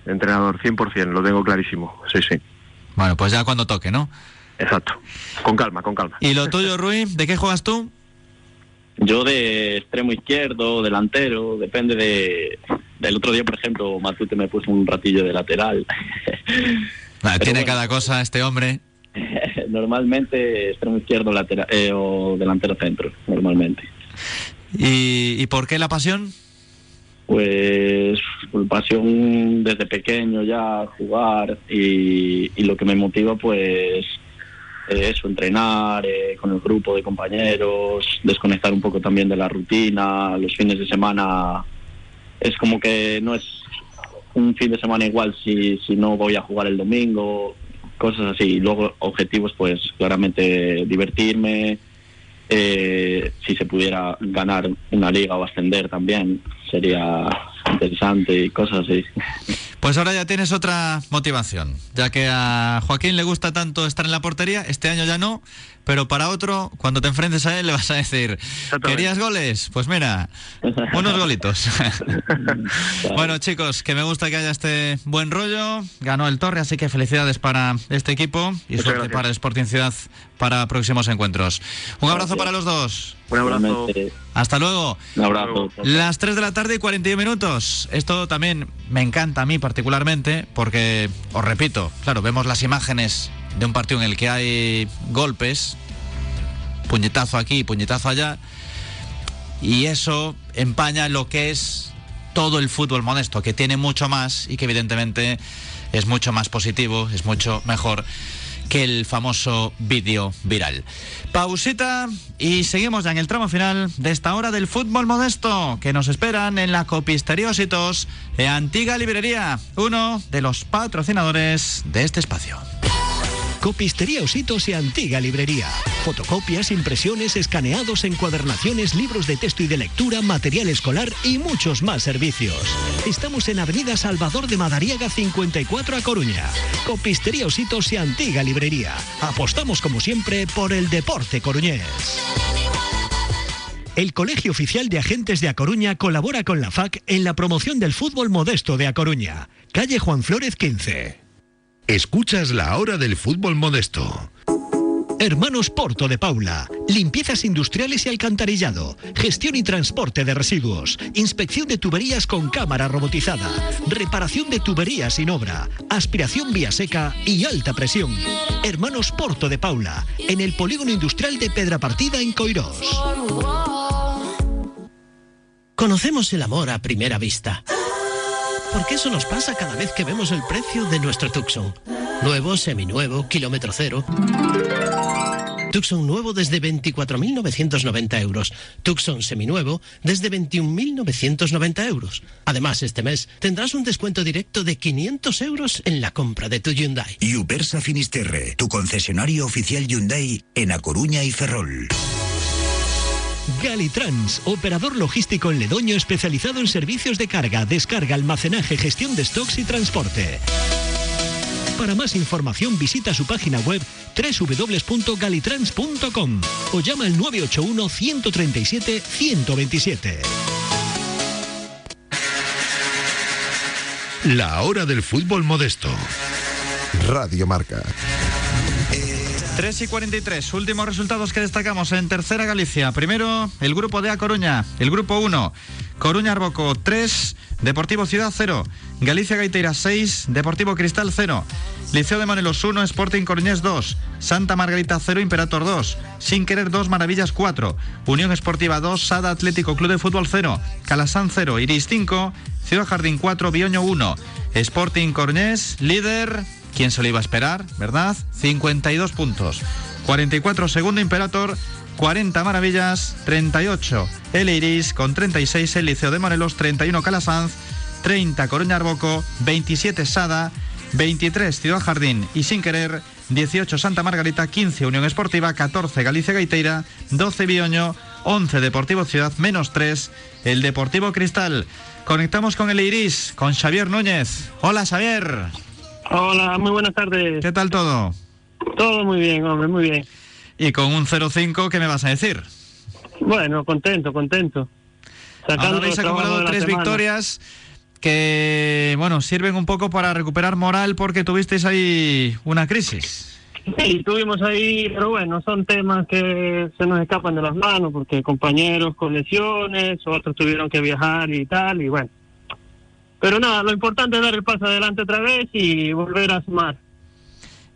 De entrenador, 100%, lo tengo clarísimo. Sí, sí. Bueno, pues ya cuando toque, ¿no? Exacto. Con calma, con calma. ¿Y lo tuyo, Rui? ¿De qué juegas tú? Yo de extremo izquierdo, delantero, depende de... Del otro día, por ejemplo, Matute me puso un ratillo de lateral. [LAUGHS] Nah, tiene bueno. cada cosa este hombre. [LAUGHS] normalmente extremo izquierdo lateral, eh, o delantero centro, normalmente. ¿Y, ¿Y por qué la pasión? Pues pasión desde pequeño ya, jugar y, y lo que me motiva pues eh, eso, entrenar eh, con el grupo de compañeros, desconectar un poco también de la rutina, los fines de semana es como que no es un fin de semana igual si, si no voy a jugar el domingo, cosas así. Y luego objetivos pues claramente divertirme, eh, si se pudiera ganar una liga o ascender también sería interesante y cosas así. [LAUGHS] Pues ahora ya tienes otra motivación, ya que a Joaquín le gusta tanto estar en la portería, este año ya no, pero para otro, cuando te enfrentes a él le vas a decir, ¿querías goles? Pues mira, unos golitos. [LAUGHS] bueno chicos, que me gusta que haya este buen rollo, ganó el Torre, así que felicidades para este equipo y Muchas suerte gracias. para Sporting Ciudad para próximos encuentros. Un abrazo Gracias. para los dos. Un abrazo. Hasta luego. Un abrazo. Las 3 de la tarde y 41 minutos. Esto también me encanta a mí particularmente porque, os repito, claro, vemos las imágenes de un partido en el que hay golpes, puñetazo aquí, puñetazo allá, y eso empaña lo que es todo el fútbol modesto, que tiene mucho más y que evidentemente es mucho más positivo, es mucho mejor el famoso vídeo viral. Pausita y seguimos ya en el tramo final de esta hora del fútbol modesto que nos esperan en la Copistería Ositos de Antigua Librería, uno de los patrocinadores de este espacio. Copistería Ositos y Antigua Librería. Fotocopias, impresiones, escaneados, encuadernaciones, libros de texto y de lectura, material escolar y muchos más servicios. Estamos en Avenida Salvador de Madariaga 54 a Coruña. Copistería Ositos y Antigua Librería. Apostamos como siempre por el deporte coruñés. El Colegio Oficial de Agentes de A Coruña colabora con la FAC en la promoción del fútbol modesto de A Coruña. Calle Juan Flórez 15. Escuchas la hora del fútbol modesto. Hermanos Porto de Paula. Limpiezas industriales y alcantarillado. Gestión y transporte de residuos. Inspección de tuberías con cámara robotizada. Reparación de tuberías sin obra. Aspiración vía seca y alta presión. Hermanos Porto de Paula. En el polígono industrial de Pedrapartida en Coirós. Conocemos el amor a primera vista. Porque eso nos pasa cada vez que vemos el precio de nuestro Tucson. Nuevo, seminuevo, kilómetro cero. Tucson nuevo desde 24.990 euros. Tucson seminuevo desde 21.990 euros. Además, este mes tendrás un descuento directo de 500 euros en la compra de tu Hyundai. Ubersa Finisterre, tu concesionario oficial Hyundai en A Coruña y Ferrol. Galitrans, operador logístico en Ledoño especializado en servicios de carga, descarga, almacenaje, gestión de stocks y transporte. Para más información visita su página web www.galitrans.com o llama al 981 137 127. La hora del fútbol modesto. Radio Marca. 3 y 43, últimos resultados que destacamos en Tercera Galicia. Primero, el grupo de A Coruña, el grupo 1, Coruña Arboco 3, Deportivo Ciudad 0, Galicia Gaiteira 6, Deportivo Cristal 0, Liceo de Monelos 1, Sporting Coruñés 2, Santa Margarita 0, Imperator 2, Sin Querer 2, Maravillas 4, Unión Esportiva 2, Sada Atlético Club de Fútbol 0, Calasán 0, Iris 5, Ciudad Jardín 4, Bioño 1, Sporting Coruñés, líder ¿Quién se lo iba a esperar, verdad? 52 puntos. 44 segundo Imperator, 40 Maravillas, 38 El Iris, con 36 el Liceo de Morelos, 31 Calasanz, 30 Coruña Arboco, 27 Sada, 23 Ciudad Jardín. Y sin querer 18 Santa Margarita, 15 Unión Esportiva, 14 Galicia Gaiteira, 12 Bioño, 11 Deportivo Ciudad, menos 3 el Deportivo Cristal. Conectamos con el Iris, con Xavier Núñez. Hola Xavier. Hola, muy buenas tardes. ¿Qué tal todo? Todo muy bien, hombre, muy bien. Y con un 0-5, ¿qué me vas a decir? Bueno, contento, contento. Ahora habéis acumulado tres victorias que, bueno, sirven un poco para recuperar moral porque tuvisteis ahí una crisis. Sí, tuvimos ahí, pero bueno, son temas que se nos escapan de las manos porque compañeros con lesiones, otros tuvieron que viajar y tal, y bueno. Pero nada, lo importante es dar el paso adelante otra vez y volver a sumar.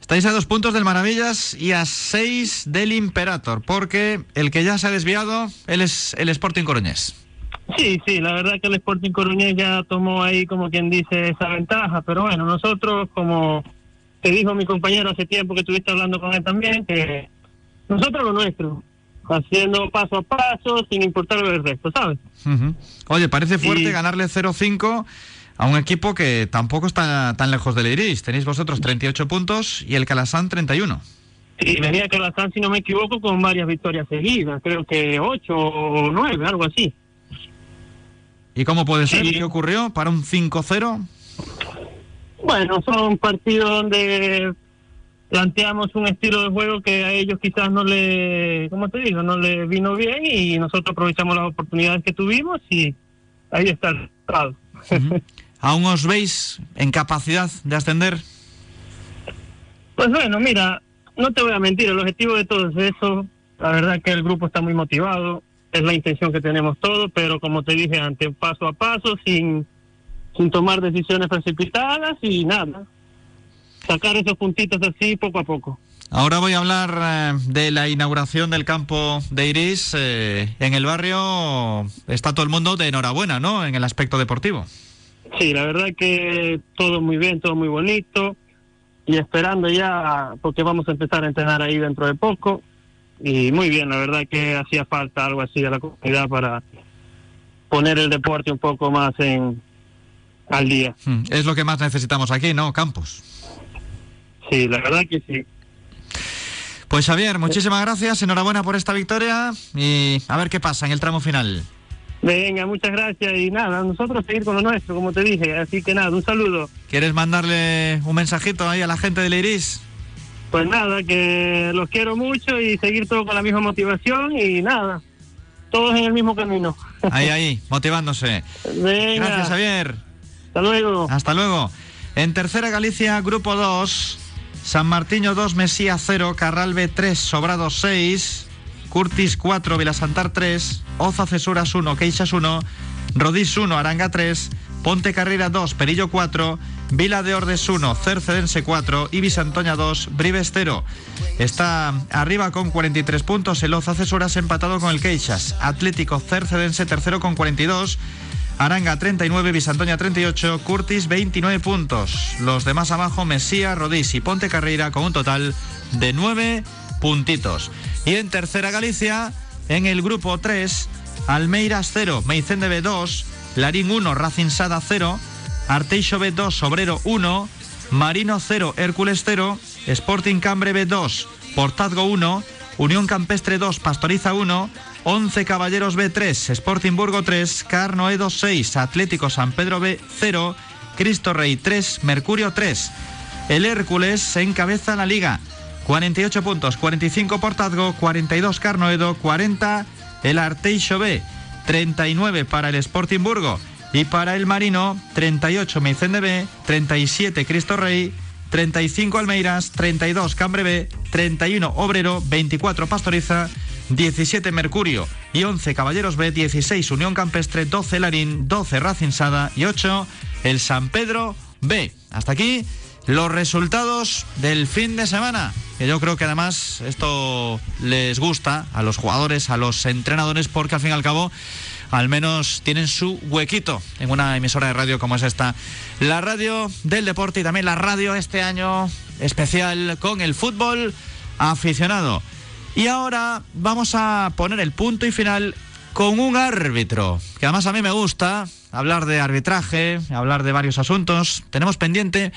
Estáis a dos puntos del Maravillas y a seis del Imperator, porque el que ya se ha desviado, él es el Sporting Coruñés. Sí, sí, la verdad que el Sporting Coruñés ya tomó ahí, como quien dice, esa ventaja, pero bueno, nosotros, como te dijo mi compañero hace tiempo que estuviste hablando con él también, que nosotros lo nuestro, haciendo paso a paso, sin importar el resto, ¿sabes? Oye, parece fuerte ganarle 0-5 a un equipo que tampoco está tan lejos del Iris. Tenéis vosotros 38 puntos y el Calasán 31. Sí, venía Calasán, si no me equivoco, con varias victorias seguidas, creo que 8 o 9, algo así. ¿Y cómo puede ser? ¿Qué ocurrió para un 5-0? Bueno, son partidos donde planteamos un estilo de juego que a ellos quizás no le, ¿cómo te digo? No le vino bien y nosotros aprovechamos las oportunidades que tuvimos y ahí está el resultado. [LAUGHS] ¿Aún os veis en capacidad de ascender? Pues bueno, mira, no te voy a mentir, el objetivo de todo es eso. La verdad que el grupo está muy motivado, es la intención que tenemos todos, pero como te dije antes, paso a paso, sin, sin tomar decisiones precipitadas y nada. Sacar esos puntitos así poco a poco. Ahora voy a hablar eh, de la inauguración del campo de Iris. Eh, en el barrio está todo el mundo de enhorabuena, ¿no? En el aspecto deportivo. Sí, la verdad que todo muy bien, todo muy bonito. Y esperando ya, porque vamos a empezar a entrenar ahí dentro de poco. Y muy bien, la verdad que hacía falta algo así a la comunidad para poner el deporte un poco más en al día. Hmm, es lo que más necesitamos aquí, ¿no? Campos. Sí, la verdad que sí. Pues Javier, muchísimas gracias, enhorabuena por esta victoria y a ver qué pasa en el tramo final. Venga, muchas gracias y nada, nosotros seguir con lo nuestro, como te dije, así que nada, un saludo. ¿Quieres mandarle un mensajito ahí a la gente del Iris? Pues nada, que los quiero mucho y seguir todo con la misma motivación y nada, todos en el mismo camino. [LAUGHS] Ahí, ahí, motivándose. Venga. Gracias, Javier. Hasta luego. Hasta luego. En tercera Galicia, grupo 2, San Martiño 2, Mesía 0, Carralbe 3, Sobrado 6, Curtis 4, Vilasantar 3, Oza Cesuras 1, Queixas 1, Rodís 1, Aranga 3, Ponte Carrera 2, Perillo 4, Vila de Ordes 1, Cercedense 4 y Bisantoña 2, Brives 0. Está arriba con 43 puntos el Oza Cesuras empatado con el Queixas. Atlético Cercedense tercero con 42. Aranga 39, Bisantoña 38, Curtis 29 puntos. Los demás abajo, Mesía, Rodís y Ponte Carreira con un total de 9 puntitos. Y en tercera Galicia, en el grupo 3, Almeiras 0, Meicende B 2, Larín 1, Racing Sada 0, Arteixo B 2, Obrero 1, Marino 0, Hércules 0, Sporting Cambre B 2, Portazgo 1, Unión Campestre 2, Pastoriza 1, 11 Caballeros B3, Sporting Burgo 3, Carnoedo 6, Atlético San Pedro B 0, Cristo Rey 3, Mercurio 3. El Hércules encabeza la liga. 48 puntos, 45 Portazgo, 42 Carnoedo, 40 el Arteixo B, 39 para el Sporting Burgo y para el Marino 38 Meicende B, 37 Cristo Rey, 35 Almeiras, 32 Cambre B, 31 Obrero, 24 Pastoriza, 17 Mercurio y 11 Caballeros B, 16 Unión Campestre, 12 Larín, 12 Racing Sada y 8 el San Pedro B. Hasta aquí los resultados del fin de semana. que yo creo que además esto les gusta a los jugadores, a los entrenadores, porque al fin y al cabo al menos tienen su huequito en una emisora de radio como es esta. La radio del deporte y también la radio este año especial con el fútbol aficionado. Y ahora vamos a poner el punto y final con un árbitro, que además a mí me gusta hablar de arbitraje, hablar de varios asuntos. Tenemos pendiente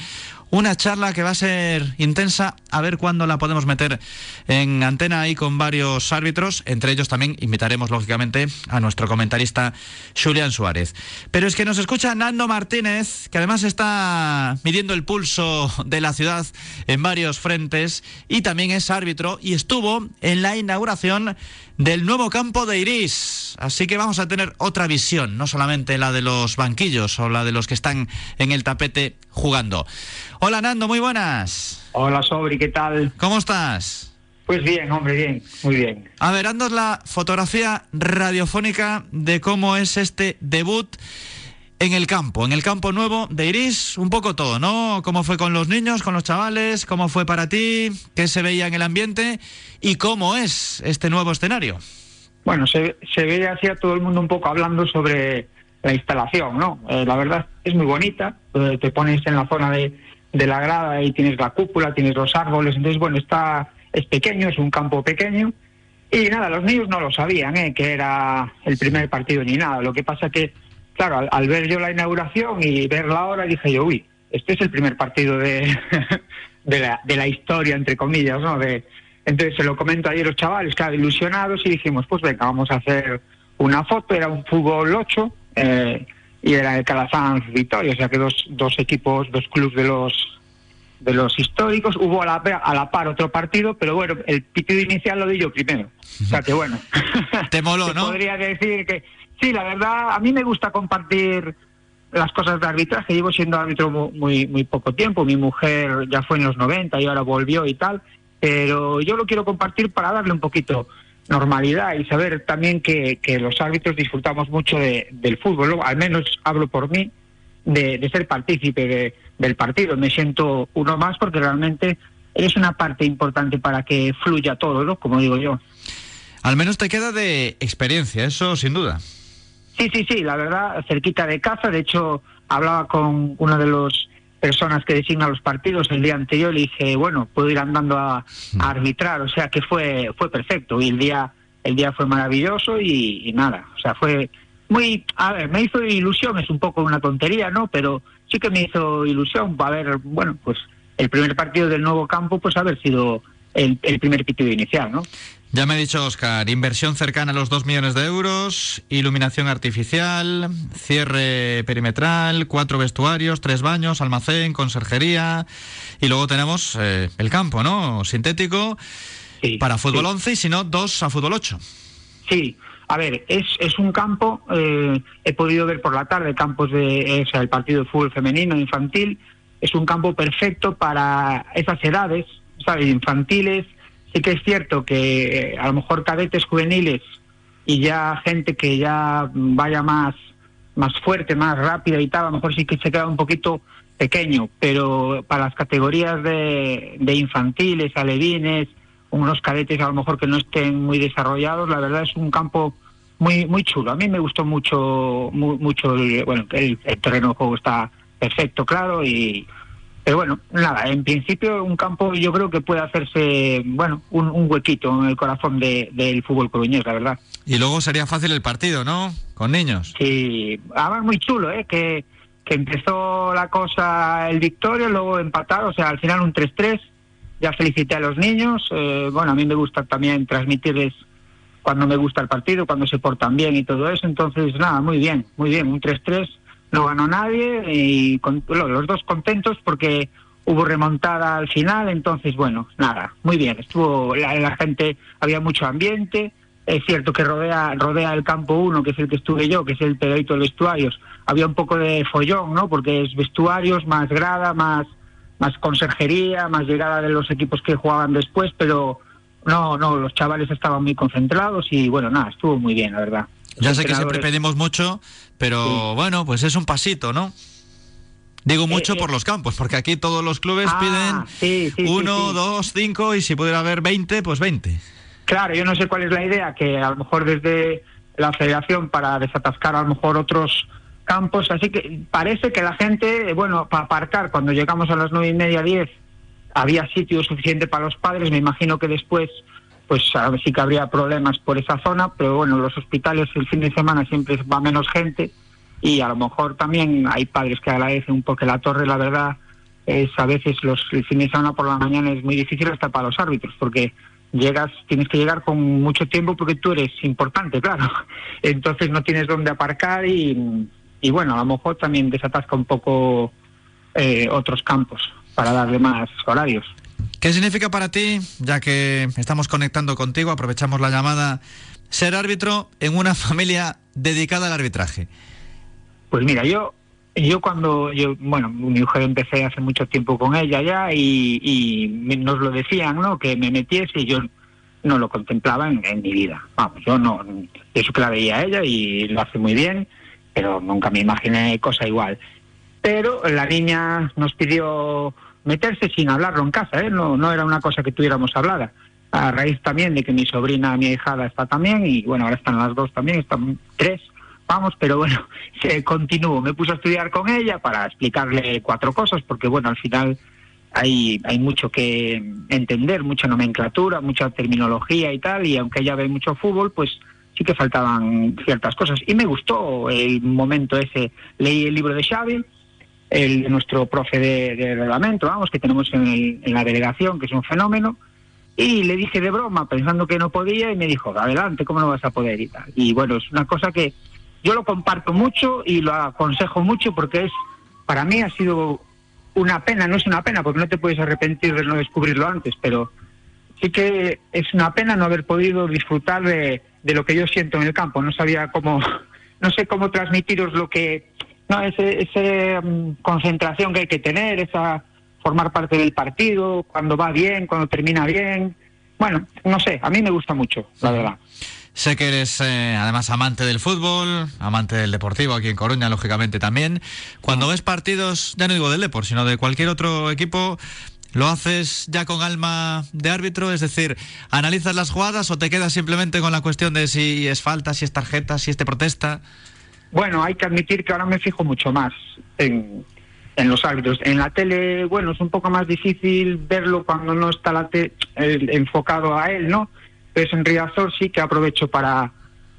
una charla que va a ser intensa, a ver cuándo la podemos meter en antena ahí con varios árbitros, entre ellos también invitaremos lógicamente a nuestro comentarista Julián Suárez. Pero es que nos escucha Nando Martínez, que además está midiendo el pulso de la ciudad en varios frentes y también es árbitro y estuvo en la inauguración del nuevo campo de Iris. Así que vamos a tener otra visión, no solamente la de los banquillos o la de los que están en el tapete jugando. Hola Nando, muy buenas. Hola Sobri, ¿qué tal? ¿Cómo estás? Pues bien, hombre, bien, muy bien. A ver, andos la fotografía radiofónica de cómo es este debut en el campo, en el campo nuevo de Iris, un poco todo, ¿no? ¿Cómo fue con los niños, con los chavales? ¿Cómo fue para ti? ¿Qué se veía en el ambiente? ¿Y cómo es este nuevo escenario? Bueno, se, se ve así a todo el mundo un poco hablando sobre la instalación, ¿no? Eh, la verdad es muy bonita, eh, te pones en la zona de, de la grada y tienes la cúpula, tienes los árboles, entonces, bueno, está es pequeño, es un campo pequeño. Y nada, los niños no lo sabían, ¿eh? que era el primer partido ni nada. Lo que pasa que claro, al, ver yo la inauguración y ver la hora, dije yo, uy, este es el primer partido de, [LAUGHS] de, la, historia, entre comillas, ¿no? De, entonces se lo comento ayer los chavales, claro, ilusionados, y dijimos, pues venga, vamos a hacer una foto, era un fútbol 8, eh, y era el Calasanz Victoria, o sea que dos, dos equipos, dos clubes de los de los históricos, hubo a la, a la par otro partido, pero bueno, el partido inicial lo di yo primero. O sea que bueno. [LAUGHS] Te moló, ¿no? Podría decir que Sí, la verdad, a mí me gusta compartir las cosas de arbitraje. Llevo siendo árbitro muy, muy poco tiempo. Mi mujer ya fue en los 90 y ahora volvió y tal. Pero yo lo quiero compartir para darle un poquito normalidad y saber también que, que los árbitros disfrutamos mucho de, del fútbol. Al menos hablo por mí de, de ser partícipe de, del partido. Me siento uno más porque realmente es una parte importante para que fluya todo, ¿no? Como digo yo. Al menos te queda de experiencia, eso sin duda. Sí, sí, sí, la verdad, cerquita de casa. De hecho, hablaba con una de las personas que designa los partidos el día anterior y dije, bueno, puedo ir andando a, arbitrar. O sea que fue, fue perfecto. Y el día, el día fue maravilloso y, nada. O sea, fue muy, a ver, me hizo ilusión, es un poco una tontería, ¿no? Pero sí que me hizo ilusión a ver, bueno, pues el primer partido del nuevo campo, pues haber sido el, el primer partido inicial, ¿no? Ya me ha dicho Oscar, inversión cercana a los 2 millones de euros, iluminación artificial, cierre perimetral, cuatro vestuarios, tres baños, almacén, conserjería y luego tenemos eh, el campo, ¿no? Sintético para fútbol 11 y si no, dos a fútbol 8. Sí, a ver, es, es un campo, eh, he podido ver por la tarde campos de, o sea, el partido de fútbol femenino, infantil, es un campo perfecto para esas edades, ¿sabes? Infantiles, sí que es cierto que eh, a lo mejor cadetes juveniles y ya gente que ya vaya más, más fuerte, más rápida y tal, a lo mejor sí que se queda un poquito pequeño, pero para las categorías de, infantiles, alevines, unos cadetes a lo mejor que no estén muy desarrollados, la verdad es un campo muy muy chulo. A mí me gustó mucho mucho el, bueno, el terreno de juego está perfecto, claro, y, pero bueno, nada, en principio un campo yo creo que puede hacerse, bueno, un, huequito en el corazón del fútbol coruñés, la verdad. Y luego sería fácil el partido, ¿no? Con niños. Sí, además muy chulo, ¿eh? Que, que empezó la cosa el Victoria, luego empatar, o sea, al final un 3-3. Ya felicité a los niños. Eh, bueno, a mí me gusta también transmitirles cuando me gusta el partido, cuando se portan bien y todo eso. Entonces, nada, muy bien, muy bien, un 3-3 no ganó nadie y con, los dos contentos porque hubo remontada al final, entonces bueno, nada, muy bien, estuvo la, gente, había mucho ambiente, es cierto que rodea rodea el campo uno, que es el que estuve yo, que es el pedito de vestuarios, había un poco de follón, ¿no? Porque es vestuarios, más grada, más más conserjería, más llegada de los equipos que jugaban después, pero no, no, los chavales estaban muy concentrados y bueno, nada, estuvo muy bien, la verdad. Ya sé que siempre pedimos mucho, pero bueno, pues es un pasito, ¿no? Digo mucho por los campos, porque aquí todos los clubes Ah, piden sí, uno, sí. dos, cinco y si pudiera haber 20, pues 20. Claro, yo no sé cuál es la idea, que a lo mejor desde la federación para desatascar a lo mejor otros campos, así que parece que la gente, bueno, para aparcar, cuando llegamos a las nueve y media, diez, había sitio suficiente para los padres, me imagino que después, pues a ver, sí que habría problemas por esa zona, pero bueno, los hospitales el fin de semana siempre va menos gente y a lo mejor también hay padres que agradecen un poco la torre, la verdad, es a veces los el fin de semana por la mañana es muy difícil hasta para los árbitros, porque llegas, tienes que llegar con mucho tiempo porque tú eres importante, claro. [LAUGHS] Entonces no tienes dónde aparcar y, y bueno, a lo mejor también desatasca un poco eh, otros campos para darle más horarios. ¿Qué significa para ti, ya que estamos conectando contigo, aprovechamos la llamada, ser árbitro en una [LAUGHS] familia dedicada al arbitraje? Pues mira, yo yo cuando yo bueno mi mujer empecé hace mucho tiempo con ella ya y, nos lo decían no que me metiese y yo no lo contemplaba en, mi vida. Vamos yo no eso que la veía ella y lo hace muy bien pero nunca me imaginé cosa igual. Pero la niña nos pidió meterse sin hablarlo en casa ¿eh? no no era una cosa que tuviéramos hablada a raíz también de que mi sobrina mi hijada está también y bueno ahora están las dos también están tres vamos, pero bueno, [LAUGHS] se continuó. Me puse a estudiar con ella para explicarle cuatro cosas, porque bueno, al final hay, hay mucho que entender, mucha nomenclatura, mucha terminología y tal, y aunque ella ve mucho fútbol, pues sí que faltaban ciertas cosas. Y me gustó el momento ese. Leí el libro de Xavi, el nuestro profe de, de reglamento, vamos, que tenemos en, el- en la delegación, que es un fenómeno, y le dije de broma, pensando que no podía, y me dijo, adelante, ¿cómo no vas a poder? Y, tal. y bueno, es una cosa que yo lo comparto mucho y lo aconsejo mucho porque es, para mí ha sido una pena, no es una pena porque no te puedes arrepentir de no descubrirlo antes, pero sí que es una pena no haber podido disfrutar de, de lo que yo siento en el campo. No sabía cómo, [LAUGHS] no sé cómo transmitiros lo que, no, ese, ese mm, concentración que hay que tener, esa formar parte del partido, cuando va bien, cuando termina bien. Bueno, no sé, a mí me gusta mucho, la verdad. Sé que eres eh, además amante del fútbol, amante del deportivo aquí en Coruña, lógicamente también. Cuando ves partidos, ya no digo del Depor, sino de cualquier otro equipo, ¿lo haces ya con alma de árbitro? Es decir, ¿analizas las jugadas o te quedas simplemente con la cuestión de si es falta, si es tarjeta, si es te protesta? Bueno, hay que admitir que ahora me fijo mucho más en, en los árbitros. En la tele, bueno, es un poco más difícil verlo cuando no está la te- el- enfocado a él, ¿no? Pero en Riazor sí que aprovecho para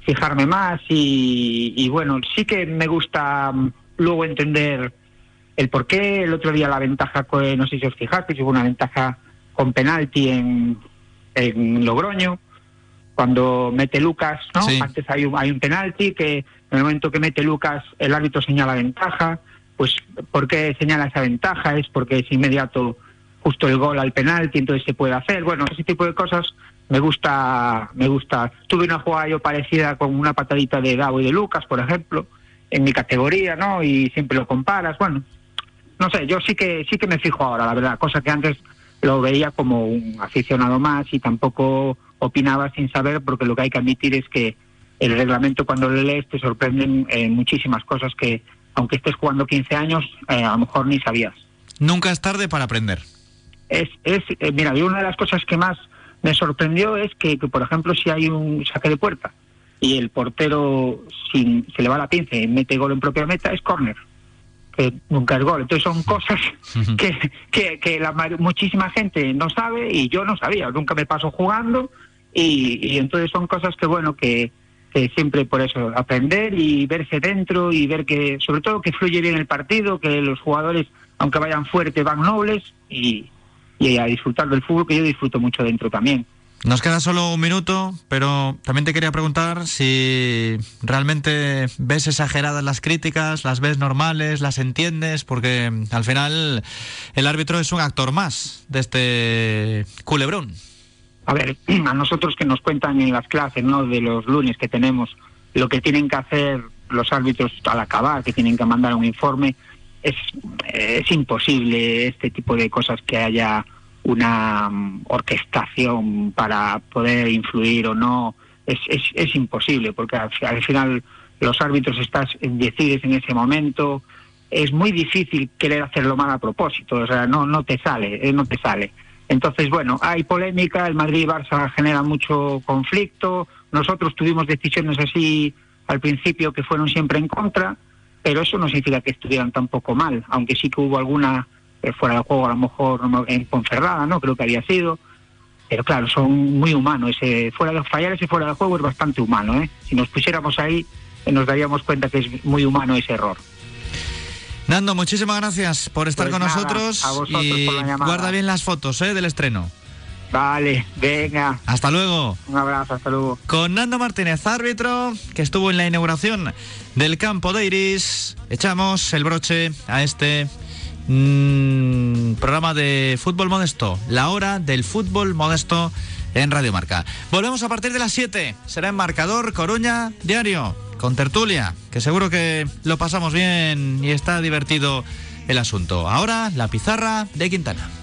fijarme más y, y bueno, sí que me gusta mm, luego entender el por qué. El otro día la ventaja, co- no sé si os fijasteis, hubo una ventaja con penalti en, en Logroño cuando mete Lucas, ¿no? Sí. Antes hay un, hay un penalti que en el momento que mete Lucas el árbitro señala ventaja. Pues, ¿por qué señala esa ventaja? Es porque es inmediato justo el gol al penalti, entonces se puede hacer. Bueno, ese tipo de cosas me gusta, me gusta. Tuve una jugada yo parecida con una patadita de Gabo y de Lucas, por ejemplo, en mi categoría, ¿no? Y siempre lo comparas. Bueno, no sé, yo sí que sí que me fijo ahora, la verdad, cosa que antes lo veía como un aficionado más y tampoco opinaba sin saber, porque lo que hay que admitir es que el reglamento cuando lo lees te sorprenden eh, muchísimas cosas que, aunque estés jugando 15 años, eh, a lo mejor ni sabías. Nunca es tarde para aprender. Es, es eh, mira, una de las cosas que más me sorprendió es que, que, por ejemplo, si hay un saque de puerta y el portero sin, se le va la pinza y mete gol en propia meta, es córner que nunca es gol. Entonces son cosas que, que, que la muchísima gente no sabe y yo no sabía, nunca me paso jugando y, y entonces son cosas que bueno, que, siempre por eso aprender y verse dentro y ver que sobre todo que fluye bien el partido, que los jugadores aunque vayan fuerte van nobles y, y a disfrutar del fútbol que yo disfruto mucho dentro también. Nos queda solo un minuto, pero también te quería preguntar si realmente ves exageradas las críticas, las ves normales, las entiendes, porque al final el árbitro es un actor más de este culebrón. A ver, [CLEARS THROAT] a nosotros que nos cuentan en las clases, ¿no? De los lunes que tenemos, lo que tienen que hacer los árbitros al acabar, que tienen que mandar un informe, es, es imposible este tipo de cosas que haya una mm, orquestación para poder influir o no. Es, es, es imposible, porque al, al final los árbitros estás, decides en ese momento es muy difícil querer hacerlo mal a propósito, o sea, no, no te sale, eh, no te sale. Entonces, bueno, hay polémica, el Madrid y Barça genera mucho conflicto, nosotros tuvimos decisiones así al principio que fueron siempre en contra, pero eso no significa que estuvieran tampoco mal, aunque sí que hubo alguna eh, fuera de juego, a lo mejor en Ponferrada, ¿no? Creo que había sido. Pero claro, son muy humanos. Ese, fuera de fallar ese fuera de juego es bastante humano, ¿eh? Si nos pusiéramos ahí, eh, nos daríamos cuenta que es muy humano ese error. Nando, muchísimas gracias por estar Pues con nada, nosotros a vosotros y por la llamada. guarda bien las fotos ¿eh? del estreno. Vale, venga. Hasta luego. Un abrazo, hasta luego. Con Nando Martínez, árbitro, que estuvo en la inauguración del campo de Iris, echamos el broche a este mm, programa de fútbol modesto, la hora del fútbol modesto en Radio Marca. Volvemos a partir de las 7, será en marcador Coruña Diario, con tertulia, que seguro que lo pasamos bien y está divertido el asunto. Ahora la pizarra de Quintana.